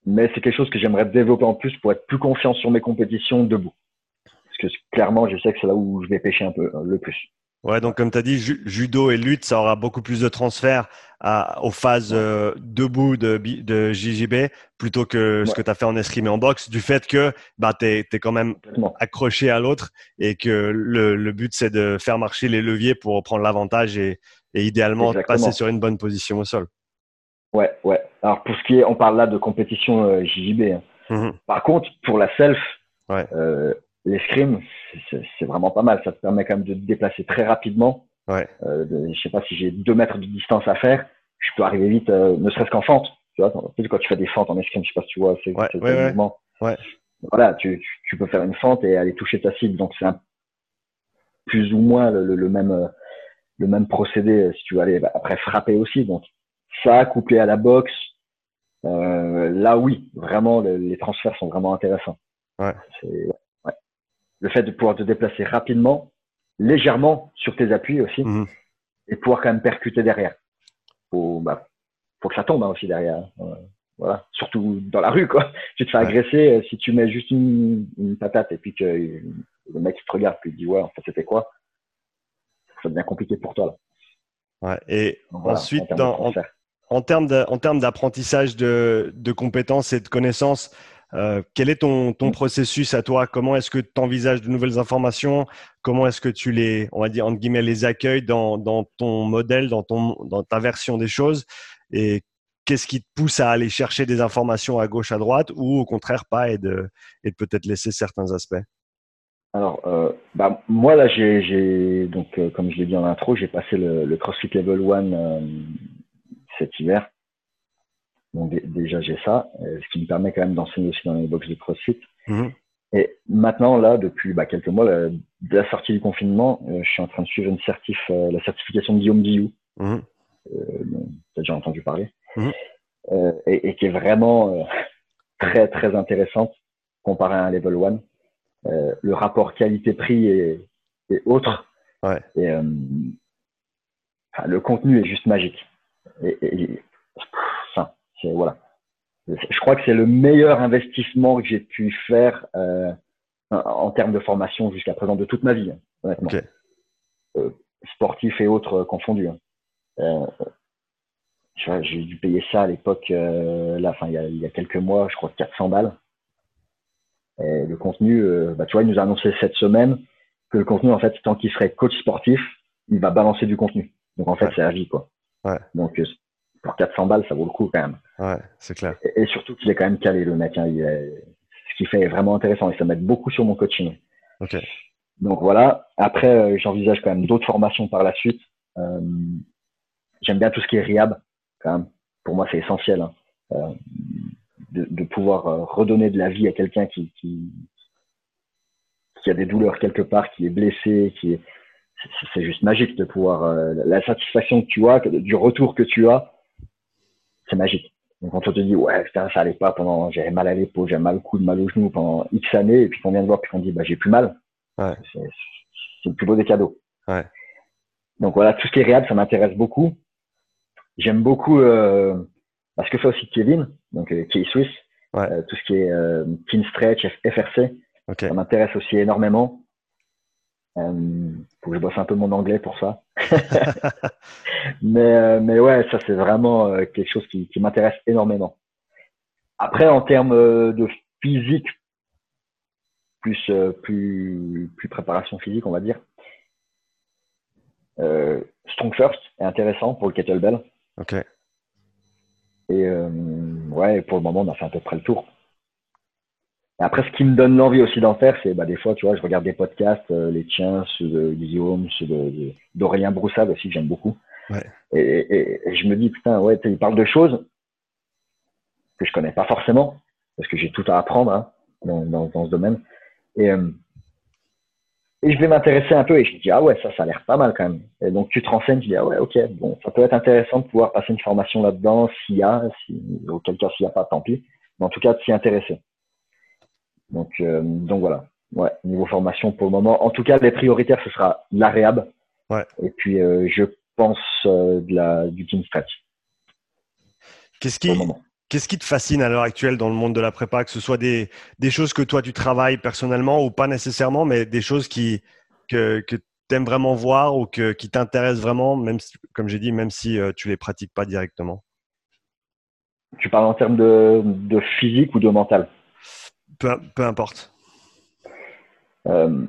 Euh, mais c'est quelque chose que j'aimerais développer en plus pour être plus confiant sur mes compétitions debout. Parce que clairement, je sais que c'est là où je vais pêcher un peu le plus. Ouais, donc comme tu as dit, judo et lutte, ça aura beaucoup plus de transfert à, aux phases euh, debout de, de JJB plutôt que ce que tu as fait en escrime et en boxe, du fait que bah, tu es, quand même accroché à l'autre et que le, le but, c'est de faire marcher les leviers pour prendre l'avantage et, et, idéalement passer sur une bonne position au sol. Ouais, ouais. Alors pour ce qui est, on parle là de compétition euh, JJB. Hein. Mmh Par contre, pour la self, ouais. euh, l'escrime, c'est vraiment pas mal. Ça te permet quand même de te déplacer très rapidement. Ouais. Euh, je sais pas si j'ai deux mètres de distance à faire, je peux arriver vite, euh, ne serait-ce qu'en fente. Tu vois, quand tu fais des fentes en escrime, je sais pas si tu vois, c'est ouais. Voilà, tu, tu, peux faire une fente et aller toucher ta cible. Donc c'est plus ou moins le, le, même euh, le même procédé si tu veux aller bah, après frapper aussi. Donc ça couplé à la boxe, euh, là oui, vraiment les transferts sont vraiment intéressants. Ouais le fait de pouvoir te déplacer rapidement, légèrement sur tes appuis aussi, mhm. et pouvoir quand même percuter derrière. Faut, bah, faut que ça tombe hein, aussi derrière. Hein. voilà, surtout dans la rue, quoi. Tu te fais agresser euh, si tu mets juste une, patate et puis que le mec te regarde puis il dit ouais, en fait c'était quoi? Ça devient compliqué pour toi là. Ouais. Et ensuite, en, termes d'apprentissage de, de compétences et de connaissances, euh, quel est ton, ton, processus à toi? Comment est-ce que tu envisages de nouvelles informations? Comment est-ce que tu les, on va dire, entre guillemets, les accueilles dans, dans ton modèle, dans, ton, dans ta version des choses? Et qu'est-ce qui te pousse à aller chercher des informations à gauche, à droite ou au contraire pas et de, et de peut-être laisser certains aspects? Alors, euh, bah, moi là, j'ai donc euh, comme je l'ai dit en intro, j'ai passé le, le, CrossFit Level 1 cet hiver. Donc déjà j'ai ça, euh, ce qui me permet quand même d'enseigner aussi dans les box de CrossFit. Mhm. Et maintenant là, depuis bah, quelques mois, de la sortie du confinement, euh, je suis en train de suivre une certif, euh, la certification de Guillaume Guillou. Mmh. tu as déjà entendu parler. Mhm. Et, et, qui est vraiment très très intéressante comparé à un level 1. le rapport qualité-prix est, est, autre. Ouais. Et le contenu est juste magique. Et, et, voilà. Je crois que c'est le meilleur investissement que j'ai pu faire euh, en termes de formation jusqu'à présent de toute ma vie, hein, honnêtement. Euh, sportif et autres confondus. Hein. Euh, j'ai dû payer ça à l'époque, euh, là, enfin, il y, a, il y a quelques mois, je crois 400 balles. Et le contenu, euh, bah, tu vois, il nous a annoncé cette semaine que le contenu, en fait, tant qu'il serait coach sportif, il va balancer du contenu. Donc, en fait, c'est à vie, quoi. Ouais. Donc, pour 400 balles, ça vaut le coup quand même. Ouais, c'est clair. Et, surtout qu'il est quand même calé, le mec. Hein, ce qu'il fait est vraiment intéressant et ça m'aide beaucoup sur mon coaching. Ok. Donc voilà. Après, euh, j'envisage quand même d'autres formations par la suite. Euh, J'aime bien tout ce qui est RIAB, quand même. Pour moi, c'est essentiel. Hein. Euh, de, de, pouvoir euh, redonner de la vie à quelqu'un qui, qui, qui a des douleurs quelque part, qui est blessé, qui est c'est juste magique de pouvoir euh, la satisfaction que tu as, du retour que tu as, c'est magique. Donc quand on te dit ouais putain, ça allait pas pendant j'avais mal à l'épaule, j'avais mal au coude, mal au genou pendant X années et puis qu'on vient de voir puis qu'on dit bah j'ai plus mal. Ouais. C'est le plus beau des cadeaux. Ouais. Donc voilà, tout ce qui est réel, ça m'intéresse beaucoup. J'aime beaucoup euh, bah, ce que fait aussi Kevin, donc euh, Key Swiss, ouais. euh, tout ce qui est euh, Team Stretch, FRC. Okay. Ça m'intéresse aussi énormément. Euh, faut que je bosse un peu mon anglais pour ça. mais, euh, mais ouais, ça c'est vraiment euh, quelque chose qui, qui m'intéresse énormément. Après, en termes euh, de physique, plus, plus, plus préparation physique, on va dire. Euh, Strong First est intéressant pour le kettlebell. Ok. Et ouais, pour le moment, on a fait à peu près le tour. Après, ce qui me donne l'envie aussi d'en faire, c'est bah, des fois, tu vois, je regarde des podcasts, euh, les tiens, ceux de Guillaume, ceux d'Aurélien Broussard aussi, que j'aime beaucoup. Ouais. Et, et, je me dis, putain, ouais, il parle de choses que je connais pas forcément. parce que j'ai tout à apprendre hein, dans, dans, ce domaine. Et, euh, et je vais m'intéresser un peu et je dis, ah ouais, ça, ça a l'air pas mal quand même. Et donc, tu te renseignes, tu dis, ah ouais, ok, bon, ça peut être intéressant de pouvoir passer une formation là-dedans s'il y a, si, auquel cas s'il n'y a pas, tant pis. Mais en tout cas, de s'y intéresser. Donc, euh, donc voilà. Ouais, niveau formation pour le moment. En tout cas, les prioritaires, ce sera la réhab. Ouais. Et puis, euh, je pense euh, de la, du team stretch. Qu'est-ce qui, qu'est-ce qui te fascine à l'heure actuelle dans le monde de la prépa, que ce soit des, des choses que toi tu travailles personnellement ou pas nécessairement, mais des choses qui, que, que tu aimes vraiment voir ou que, qui t'intéressent vraiment, même comme j'ai dit, même si tu les pratiques pas directement? Tu parles en termes de, de physique ou de mental? Peu, importe. Euh,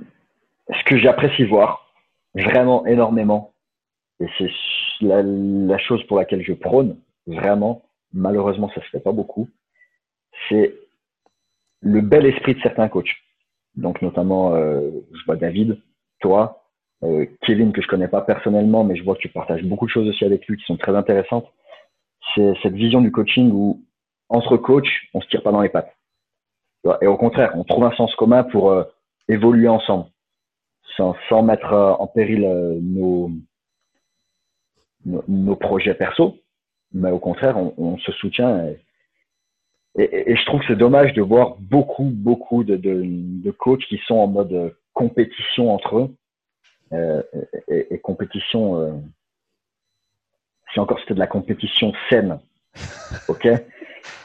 ce que j'apprécie voir, vraiment énormément, et c'est la, chose pour laquelle je prône, vraiment, malheureusement ça se fait pas beaucoup, c'est le bel esprit de certains coachs. Donc notamment, euh, je vois David, toi, euh, Kevin que je connais pas personnellement, mais je vois que tu partages beaucoup de choses aussi avec lui qui sont très intéressantes. C'est cette vision du coaching où entre coachs, on se tire pas dans les pattes. Et au contraire, on trouve un sens commun pour euh, évoluer ensemble, sans, mettre euh, en péril euh, nos, nos, projets perso, mais au contraire, on, se soutient. Et, je trouve que c'est dommage de voir beaucoup, beaucoup de, de, coachs qui sont en mode compétition entre eux. Et, et, compétition, si encore c'était de la compétition saine, ok?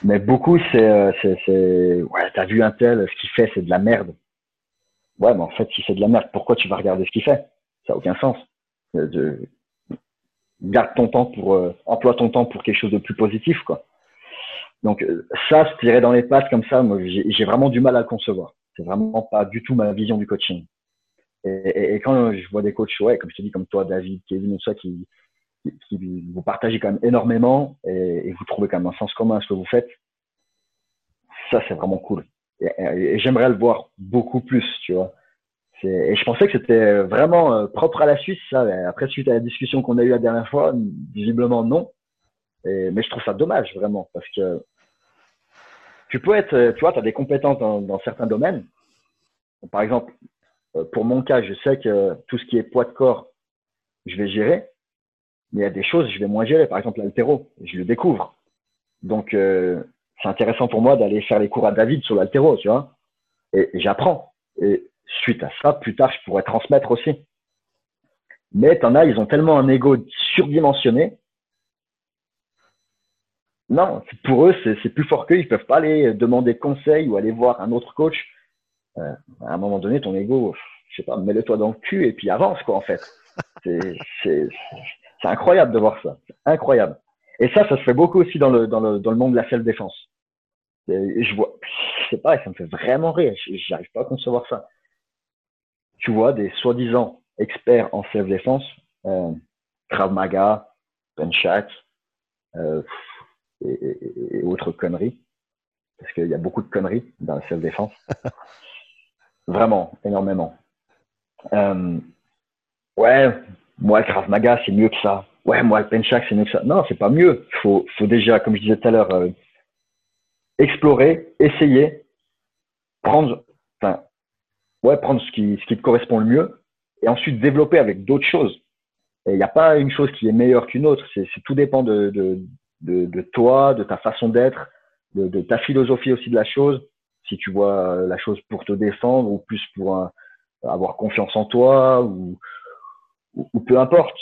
mais beaucoup, c'est, c'est, ouais, t'as vu un tel, ce qu'il fait, c'est de la merde. Ouais, mais en fait, si c'est de la merde, pourquoi tu vas regarder ce qu'il fait? Ça n'a aucun sens. De, garde ton temps pour, euh, emploie ton temps pour quelque chose de plus positif, quoi. Donc euh, ça, se tirer dans les pattes comme ça, moi, j'ai vraiment du mal à le concevoir. C'est vraiment pas du tout ma vision du coaching. Et, et, quand je vois des coachs, ouais, comme je te dis, comme toi, David, Kevin, ou ça, qui, qui, vous partagez quand même énormément et, vous trouvez quand même un sens commun à ce que vous faites, ça c'est vraiment cool. Et, j'aimerais le voir beaucoup plus, tu vois. Et je pensais que c'était vraiment euh, propre à la Suisse, ça. Après, suite à la discussion qu'on a eue la dernière fois, visiblement non. mais je trouve ça dommage, vraiment, parce que tu peux être, tu vois, tu as des compétences dans, dans certains domaines. Par exemple, euh, pour mon cas, je sais que tout ce qui est poids de corps, je vais gérer mais il y a des choses, je vais moins gérer. Par exemple, l'altéro, je le découvre. Donc, euh, c'est intéressant pour moi d'aller faire les cours à David sur l'altéro, tu vois. Et, j'apprends. Et suite à ça, plus tard, je pourrais transmettre aussi. Mais t'en as, ils ont tellement un ego surdimensionné. Non, pour eux, c'est plus fort qu'eux. Ils peuvent pas aller demander conseil ou aller voir un autre coach. Euh, à un moment donné, ton ego, je sais pas, mets-le toi dans le cul et puis avance, quoi, en fait. C'est c'est incroyable de voir ça. Incroyable. Et ça, ça se fait beaucoup aussi dans le, dans le, dans le monde de la self-défense. Je vois, je sais pas, ça me fait vraiment rire. J'arrive pas à concevoir ça. Tu vois des soi-disant experts en self-défense, euh, Krav Maga, Penchak, euh, et, et, autres conneries. Parce qu'il y a beaucoup de conneries dans la self-défense. Vraiment, énormément. Euh, ouais, moi, Krav Maga, c'est mieux que ça. Ouais, moi, Penchak, c'est mieux que ça. Non, c'est pas mieux. Il faut, faut déjà, comme je disais tout à l'heure, euh, explorer, essayer, prendre, enfin, ouais, prendre ce qui, ce qui te correspond le mieux et ensuite développer avec d'autres choses. Il n'y a pas une chose qui est meilleure qu'une autre. C'est, tout dépend de, de, de, de, toi, de ta façon d'être, de, de, ta philosophie aussi de la chose. Si tu vois la chose pour te défendre ou plus pour avoir confiance en toi ou, ou, peu importe.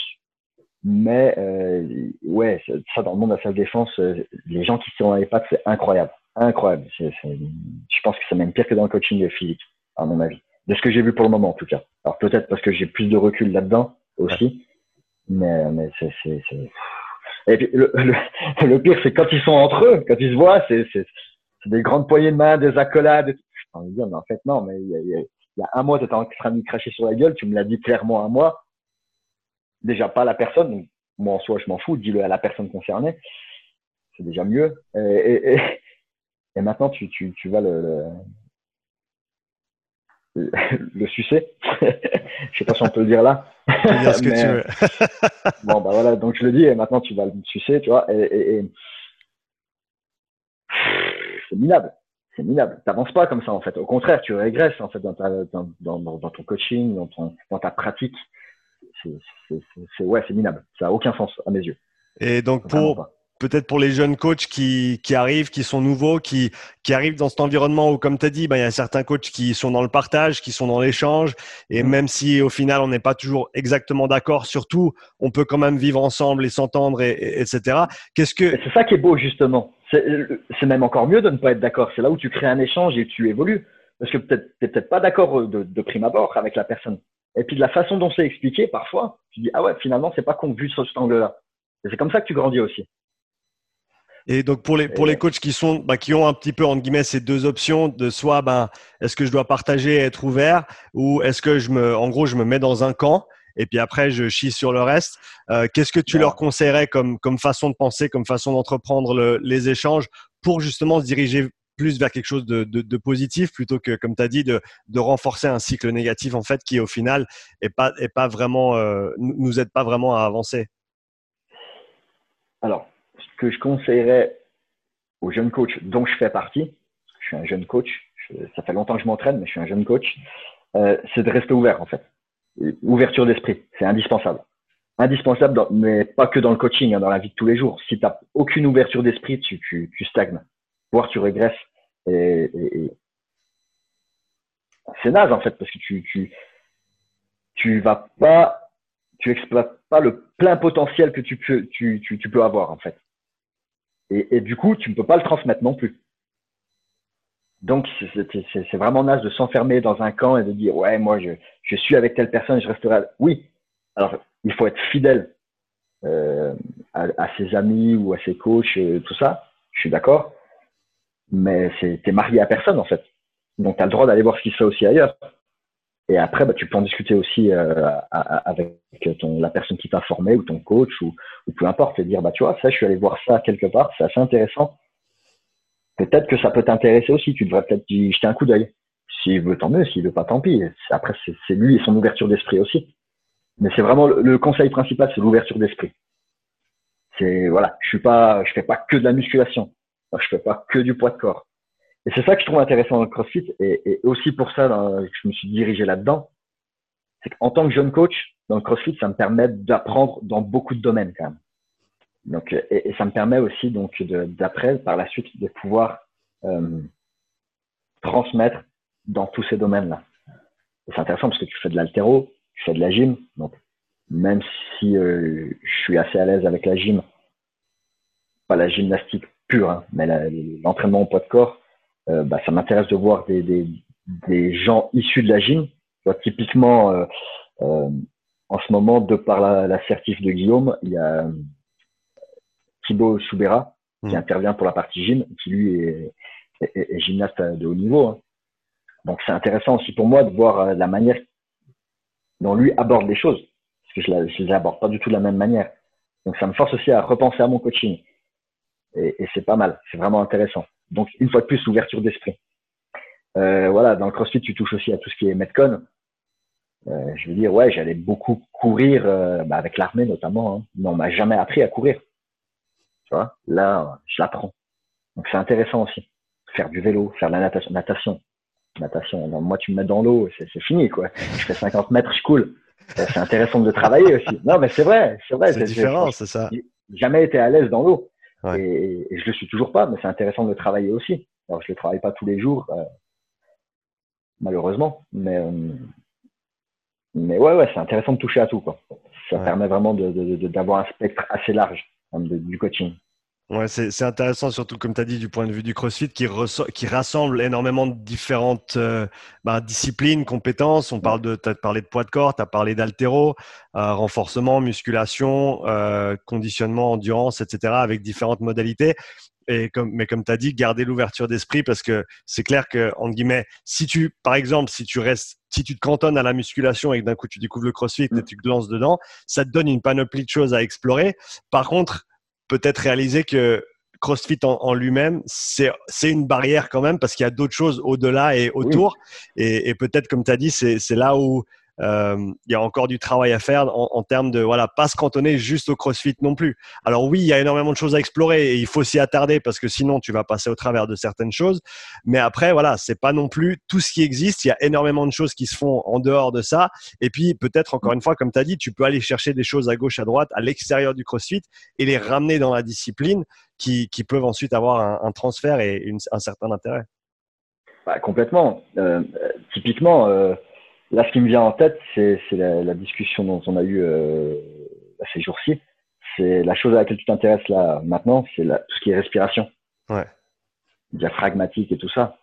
Mais euh, ouais, ça dans le monde de la salle défense, euh, les gens qui sont dans les pattes, c'est incroyable, incroyable. je pense que c'est même pire que dans le coaching physique, à mon avis, de ce que j'ai vu pour le moment en tout cas. Alors peut-être parce que j'ai plus de recul là-dedans aussi, mais mais c'est c'est et puis le, le, pire c'est quand ils sont entre eux, quand ils se voient, c'est c'est des grandes poignées de main, des accolades. Je dire, mais en fait non, mais il y a, il y a un mois, tu étais en train de me cracher sur la gueule, tu me l'as dit clairement un mois déjà pas la personne, moi en soi je m'en fous, dis-le à la personne concernée, c'est déjà mieux. Et, et, maintenant tu, tu, tu vas le, le, le sucer. je sais pas si on peut le dire là. Dire ce que tu veux. bon bah voilà, donc je le dis et maintenant tu vas le sucer, tu vois. Et, c'est minable. c'est minable. Tu n'avances pas comme ça, en fait. Au contraire, tu régresses, en fait, dans, dans, ton coaching, dans, ton, dans ta pratique. C'est ouais, minable. Ça n'a aucun sens à mes yeux. Et donc, pour, peut-être pour les jeunes coachs qui, qui, arrivent, qui sont nouveaux, qui, qui arrivent dans cet environnement où, comme tu as dit, ben, il y a certains coachs qui sont dans le partage, qui sont dans l'échange. Et mmh. même si au final, on n'est pas toujours exactement d'accord, surtout, on peut quand même vivre ensemble et s'entendre, et, etc. Qu'est-ce que. C'est ça qui est beau, justement. C'est même encore mieux de ne pas être d'accord. C'est là où tu crées un échange et tu évolues. Parce que peut-être, tu n'es peut-être pas d'accord de, de, prime abord avec la personne. Et puis de la façon dont c'est expliqué, parfois, tu dis, ah ouais, finalement, c'est pas con vu sur cet angle-là. Et c'est comme ça que tu grandis aussi. Et donc pour les pour les coachs qui sont bah, qui ont un petit peu entre guillemets ces deux options de soit ben est-ce que je dois partager et être ouvert ou est-ce que je me en gros je me mets dans un camp et puis après je chie sur le reste. Euh, qu'est-ce que tu leur conseillerais comme comme façon de penser, comme façon d'entreprendre les échanges pour justement se diriger plus vers quelque chose de, positif plutôt que comme tu as dit de, renforcer un cycle négatif en fait qui au final est pas est pas vraiment euh, nous aide pas vraiment à avancer. Alors que je conseillerais aux jeunes coachs dont je fais partie, je suis un jeune coach, ça fait longtemps que je m'entraîne, mais je suis un jeune coach, euh, c'est de rester ouvert en fait. Ouverture d'esprit, c'est indispensable. Indispensable, mais pas que dans le coaching, hein, dans la vie de tous les jours. Si tu n'as aucune ouverture d'esprit, tu, tu, tu, stagnes, voire tu régresses. Et, c'est naze en fait, parce que tu, vas pas, tu exploites pas le plein potentiel que tu peux, avoir en fait. Et, du coup, tu ne peux pas le transmettre non plus. Donc, c'est vraiment naze de s'enfermer dans un camp et de dire, ouais, moi, je, suis avec telle personne, je resterai. Oui, alors, il faut être fidèle euh, à, ses amis ou à ses coachs, euh, tout ça. Je suis d'accord. Mais tu es marié à personne, en fait. Donc, tu as le droit d'aller voir ce qui se fait aussi ailleurs. Et après, bah, tu peux en discuter aussi euh, avec ton, la personne qui t'a formé ou ton coach ou, ou, peu importe et dire, bah, tu vois, ça, je suis allé voir ça quelque part, c'est assez intéressant. Peut-être que ça peut t'intéresser aussi. Tu devrais peut-être y jeter un coup d'œil. S'il veut, tant mieux. S'il veut pas, tant pis. Après, c'est lui et son ouverture d'esprit aussi. Mais c'est vraiment le, conseil principal, c'est l'ouverture d'esprit. C'est voilà, je suis je fais pas que de la musculation. Je fais pas que du poids de corps. Et c'est ça que je trouve intéressant dans le CrossFit et, aussi pour ça que je me suis dirigé là-dedans. C'est qu'en tant que jeune coach, dans le CrossFit, ça me permet d'apprendre dans beaucoup de domaines quand même. Donc, et, ça me permet aussi donc d'après, par la suite, de pouvoir euh, transmettre dans tous ces domaines-là. C'est intéressant parce que tu fais de l'altéro, tu fais de la gym. Donc, même si euh, je suis assez à l'aise avec la gym, pas la gymnastique pure, hein, mais l'entraînement au poids de corps, euh, bah, ça m'intéresse de voir des, des, des, gens issus de la gym. typiquement, euh, euh, en ce moment, de par la, la de Guillaume, il y a Thibaut Soubera qui mmh. intervient pour la partie gym, qui lui est, est, gymnaste de haut niveau. Hein. Donc c'est intéressant aussi pour moi de voir la manière dont lui aborde les choses, parce que je ne les aborde pas du tout de la même manière. Donc ça me force aussi à repenser à mon coaching. Et, et c'est pas mal, c'est vraiment intéressant. Donc, une fois de plus, l'ouverture d'esprit. Euh, voilà, dans le CrossFit, tu touches aussi à tout ce qui est Metcon. Euh, je veux dire, ouais, j'allais beaucoup courir euh, bah, avec l'armée notamment, hein, mais on m'a jamais appris à courir. Tu vois, là, je l'apprends. Donc c'est intéressant aussi. Faire du vélo, faire de la natation. Natation. Natation. moi, tu me mets dans l'eau, c'est fini, quoi. Je fais 50 mètres, je coule. C'est intéressant de travailler aussi. Non, mais c'est vrai, c'est vrai. C'est différent, c'est ça. Jamais été à l'aise dans l'eau. Et, je le suis toujours pas, mais c'est intéressant de le travailler aussi. Alors, je le travaille pas tous les jours, euh, malheureusement, mais euh, mais ouais, ouais, c'est intéressant de toucher à tout, quoi. Ça permet vraiment d'avoir de, un spectre assez large du coaching. Ouais, c'est intéressant, surtout comme tu as dit, du point de vue du CrossFit, qui, qui rassemble énormément de différentes euh, bah, disciplines, compétences. On parle de, as parlé de poids de corps, tu as parlé d'altéro, euh, renforcement, musculation, euh, conditionnement, endurance, etc., avec différentes modalités. Et comme, mais comme tu as dit, garder l'ouverture d'esprit parce que c'est clair que, entre guillemets, si tu, par exemple, si tu restes, si tu te cantonnes à la musculation et que d'un coup tu découvres le CrossFit et tu te lances dedans, ça te donne une panoplie de choses à explorer. Par contre, peut-être réaliser que CrossFit en, lui-même, c'est une barrière quand même parce qu'il y a d'autres choses au-delà et autour. Et, peut-être, comme tu as dit, c'est là où il y a encore du travail à faire en, termes de voilà pas se cantonner juste au CrossFit non plus. Alors oui, il y a énormément de choses à explorer et il faut s'y attarder parce que sinon tu vas passer au travers de certaines choses. Mais après voilà, c'est pas non plus tout ce qui existe. Il y a énormément de choses qui se font en dehors de ça. Et puis peut-être encore une fois, comme tu as dit, tu peux aller chercher des choses à gauche, à droite, à l'extérieur du CrossFit et les ramener dans la discipline qui, qui peuvent ensuite avoir un, transfert et un certain intérêt. Bah, complètement. Euh, typiquement. Euh Là, ce qui me vient en tête, c'est la, discussion dont on a eu euh, ces jours-ci. C'est la chose à laquelle tu t'intéresses là maintenant, c'est tout ce qui est respiration. Ouais. Diaphragmatique et tout ça.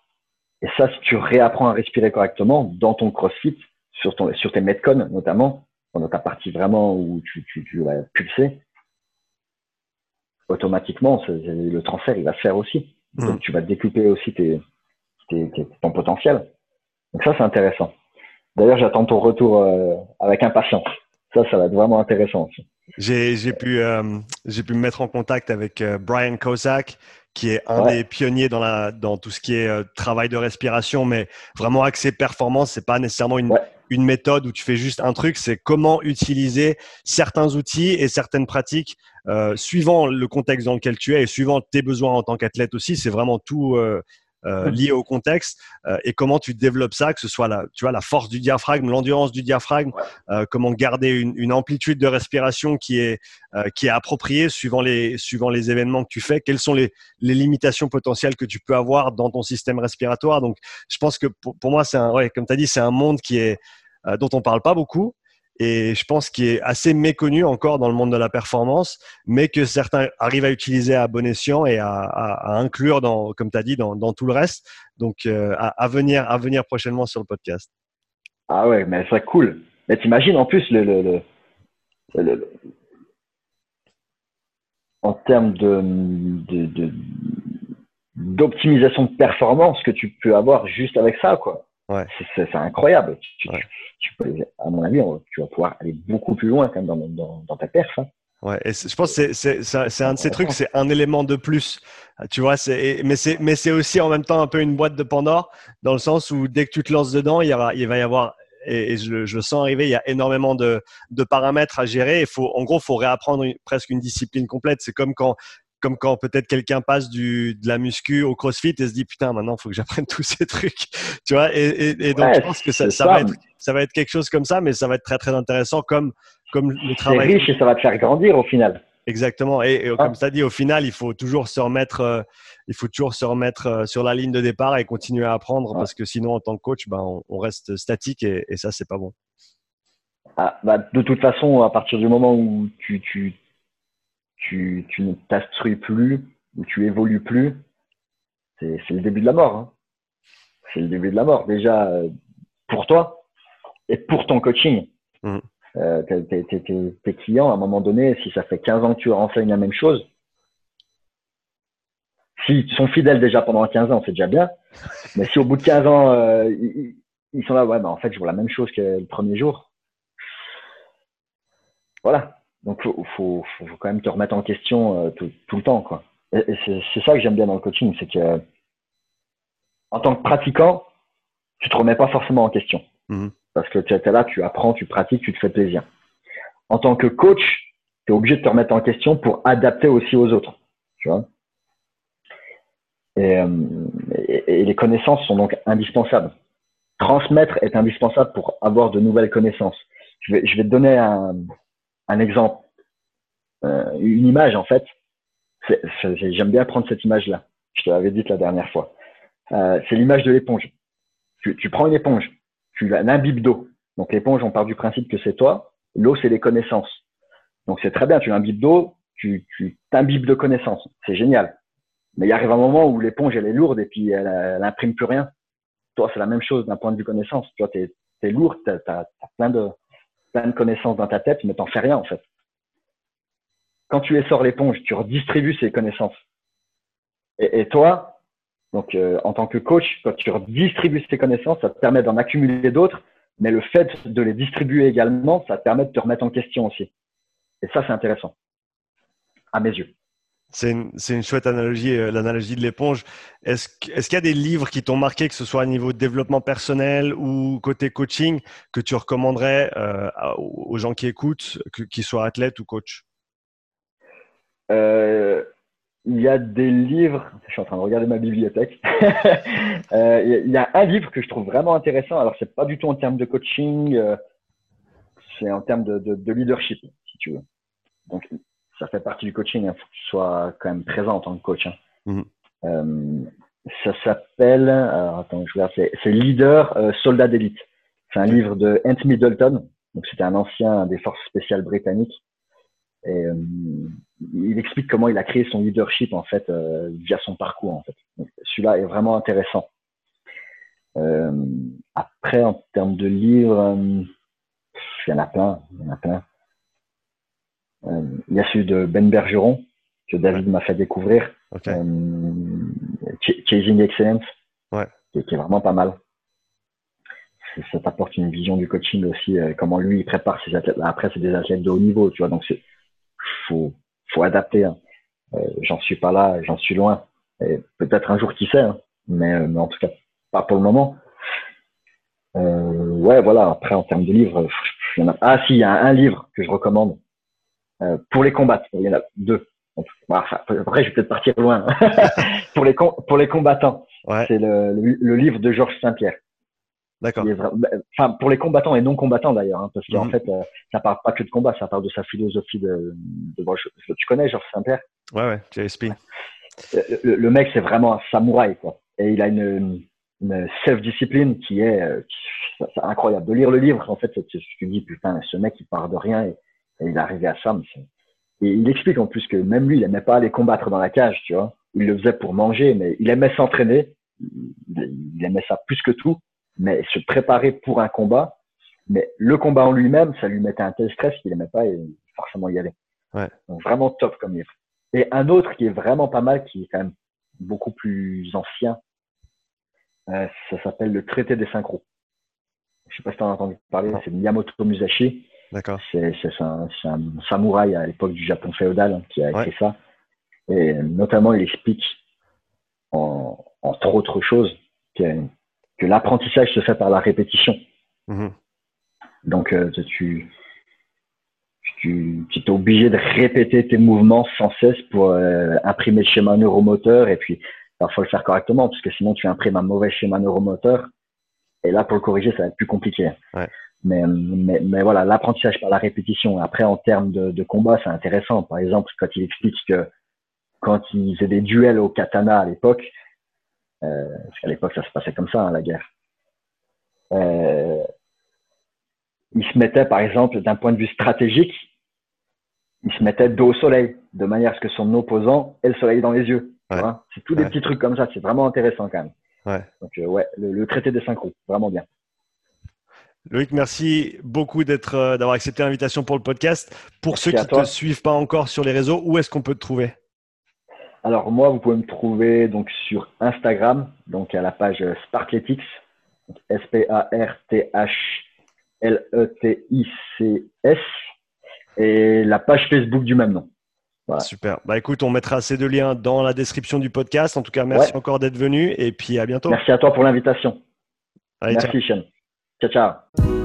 Et ça, si tu réapprends à respirer correctement dans ton crossfit, sur, ton, sur tes metcon notamment, dans ta partie vraiment où tu, tu, tu vas pulser, automatiquement, le transfert, il va se faire aussi. Mmh. Donc, tu vas découper aussi tes, tes, ton potentiel. Donc ça, c'est intéressant. D'ailleurs, j'attends ton retour euh, avec impatience. Ça, ça va être vraiment intéressant aussi. J'ai pu, euh, pu me mettre en contact avec euh, Brian Kozak, qui est un des pionniers dans, la, dans tout ce qui est travail de respiration, mais vraiment axé performance. C'est pas nécessairement une, une méthode où tu fais juste un truc, c'est comment utiliser certains outils et certaines pratiques suivant le contexte dans lequel tu es et suivant tes besoins en tant qu'athlète aussi. C'est vraiment tout euh, lié au contexte euh, et comment tu développes ça, que ce soit la, tu vois, la force du diaphragme, l'endurance du diaphragme, euh, comment garder une, une, amplitude de respiration qui est, qui est appropriée suivant les, suivant les événements que tu fais, quelles sont les, les limitations potentielles que tu peux avoir dans ton système respiratoire? Donc, je pense que pour, pour moi, c'est un, ouais, comme tu as dit, c'est un monde qui est, dont on parle pas beaucoup et je pense qu'il est assez méconnu encore dans le monde de la performance, mais que certains arrivent à utiliser à bon escient et à, inclure, dans, comme tu as dit, dans, tout le reste. Donc, euh, à, à, venir, à venir prochainement sur le podcast. Ah ouais, mais c'est cool. Mais t'imagines en plus le, le, le, le, en termes de, de, d'optimisation de performance que tu peux avoir juste avec ça, quoi. Ouais. C'est incroyable. Tu, tu, peux, à mon avis, tu vas pouvoir aller beaucoup plus loin quand même dans, dans, dans ta perf. Hein. Ouais, et je pense que c'est un de ces trucs, c'est un élément de plus. Tu vois, mais c'est mais c'est aussi en même temps un peu une boîte de Pandore dans le sens où dès que tu te lances dedans, il, y aura, il va y avoir et, je, je, le sens arriver, il y a énormément de, de paramètres à gérer. Il faut, en gros, faut réapprendre presque une discipline complète. C'est comme quand comme quand peut-être quelqu'un passe du, de la muscu au crossfit et se dit putain maintenant il faut que j'apprenne tous ces trucs. Tu vois et, et, donc je pense que ça, ça, va être, ça va être quelque chose comme ça mais ça va être très très intéressant comme comme le travail c'est riche et ça va te faire grandir au final. Exactement et, comme tu as dit au final il faut toujours se remettre euh, il faut toujours se remettre euh, sur la ligne de départ et continuer à apprendre parce que sinon en tant que coach ben, on, reste statique et, ça c'est pas bon. Ah, bah, de toute façon à partir du moment où tu, tu tu, tu ne t'instruis plus ou tu évolues plus, c'est le début de la mort. Hein. C'est le début de la mort. Déjà, euh, pour toi et pour ton coaching. Mmh. Euh, tes, tes, tes, clients, à un moment donné, si ça fait 15 ans que tu leur enseignes la même chose, s'ils sont fidèles déjà pendant 15 ans, c'est déjà bien. Mais si au bout de 15 ans, euh, ils, sont là, ouais, bah en fait, je vois la même chose que le premier jour. Voilà. Donc, faut, faut, faut, quand même te remettre en question euh, tout, tout, le temps, quoi. Et, c'est ça que j'aime bien dans le coaching, c'est que en tant que pratiquant, tu te remets pas forcément en question. Mhm. Parce que tu es là, tu apprends, tu pratiques, tu te fais plaisir. En tant que coach, tu es obligé de te remettre en question pour adapter aussi aux autres. Tu vois et, euh, et, et, les connaissances sont donc indispensables. Transmettre est indispensable pour avoir de nouvelles connaissances. Je vais, je vais te donner un, un exemple, euh, une image en fait. J'aime bien prendre cette image-là. Je te l'avais dit la dernière fois. Euh, c'est l'image de l'éponge. Tu, tu, prends une éponge, tu l'imbibes d'eau. Donc l'éponge, on part du principe que c'est toi. L'eau, c'est les connaissances. Donc c'est très bien, tu l'imbibes d'eau, tu t'imbibes de connaissances. C'est génial. Mais il arrive un moment où l'éponge, elle est lourde et puis elle, elle imprime plus rien. Toi, c'est la même chose d'un point de vue connaissance. Toi, tu es, es, lourd, tu as, as, plein de, plein de connaissances dans ta tête, mais t'en fais rien en fait. Quand tu essores l'éponge, tu redistribues ces connaissances. Et, toi, donc euh, en tant que coach, quand tu redistribues ces connaissances, ça te permet d'en accumuler d'autres, mais le fait de les distribuer également, ça te permet de te remettre en question aussi. Et ça, c'est intéressant, à mes yeux. C'est une, chouette analogie, euh, l'analogie de l'éponge. Est-ce qu'il y a des livres qui t'ont marqué, que ce soit au niveau de développement personnel ou côté coaching, que tu recommanderais euh, aux gens qui écoutent, qu'ils soient athlètes ou coach? Euh, Il y a des livres, je suis en train de regarder ma bibliothèque. il y a un livre que je trouve vraiment intéressant. Alors, c'est pas du tout en termes de coaching, c'est en termes de, de leadership, si tu veux. Donc, ça fait partie du coaching. Il hein. faut que tu sois quand même présent en tant que coach. Hein. Mhm. Euh, ça s'appelle, attends, je regarde, c'est Leader euh, Soldat d'élite. C'est un livre de Ant Middleton. Donc c'était un ancien des forces spéciales britanniques. Et euh, il explique comment il a créé son leadership en fait via son parcours en fait. Celui-là est vraiment intéressant. après, en termes de livres, il y en a plein, il y en a plein. Euh, il y a celui de Ben Bergeron que David m'a fait découvrir. Euh, Chasing Excellence, qui, est vraiment pas mal. Ça t'apporte une vision du coaching aussi, euh, comment lui il prépare ses athlètes. Après, c'est des athlètes de haut niveau, tu vois, donc c'est faut faut adapter. Hein. j'en suis pas là, j'en suis loin. Peut-être un jour qui sait, hein. mais, mais, en tout cas pas pour le moment. ouais, voilà. Après, en termes de livres, ah si, il y a un livre que je recommande euh, pour les combattre. Il y en a deux. Enfin, après, je vais peut-être partir loin. pour, les pour les combattants, c'est le, le, livre de Georges Saint-Pierre. D'accord. Enfin, pour les combattants et non combattants d'ailleurs, hein, parce qu'en mhm. fait, euh, ça parle pas que de combat, ça parle de sa philosophie de. de, tu connais Georges Saint-Pierre? Ouais, ouais, JSP. Le, le, le mec, c'est vraiment un samouraï, quoi. Et il a une, une self-discipline qui est, euh, incroyable. De lire le livre, en fait, tu te dis, putain, ce mec, il part de rien et et il arrivé à ça. Et il explique en plus que même lui, il aimait pas aller combattre dans la cage, tu vois. Il le faisait pour manger, mais il aimait s'entraîner. Il aimait ça plus que tout, mais se préparer pour un combat. Mais le combat en lui-même, ça lui mettait un tel stress qu'il aimait pas et forcément y aller. Ouais. Donc vraiment top comme livre. Et un autre qui est vraiment pas mal, qui est quand même beaucoup plus ancien, euh, ça s'appelle le traité des synchros. Je sais pas si tu en as entendu parler, c'est Miyamoto Musashi. D'accord. C'est un, un, samouraï à l'époque du Japon féodal hein, qui a écrit ça. Et notamment, il explique, en, entre autres choses, que, que l'apprentissage se fait par la répétition. Mhm. Donc, euh, tu, tu, tu es obligé de répéter tes mouvements sans cesse pour euh, imprimer le schéma neuromoteur et puis parfois le faire correctement parce que sinon tu imprimes un mauvais schéma neuromoteur et là pour le corriger ça va être plus compliqué. Ouais. Mais, mais, mais voilà, l'apprentissage par la répétition. Après, en termes de, de combat, c'est intéressant. Par exemple, quand il explique que quand ils faisaient des duels au katana à l'époque, euh, parce qu'à l'époque, ça se passait comme ça, hein, la guerre. Euh, il se mettait, par exemple, d'un point de vue stratégique, il se mettait dos au soleil, de manière à ce que son opposant ait le soleil dans les yeux. C'est tous des petits trucs comme ça. C'est vraiment intéressant quand même. Ouais. Donc, euh, ouais, le, le, traité des synchros, vraiment bien. Loïc, merci beaucoup d'être, euh, d'avoir accepté l'invitation pour le podcast. Pour ceux qui ne te suivent pas encore sur les réseaux, où est-ce qu'on peut te trouver? Alors moi, vous pouvez me trouver donc sur Instagram, donc à la page Sparkletics, S-P-A-R-T-H-L-E-T-I-C-S, et la page Facebook du même nom. Super. Bah écoute, on mettra ces deux liens dans la description du podcast. En tout cas, merci encore d'être venu et puis à bientôt. Merci à toi pour l'invitation. Merci, Sean. Tchau, tchau.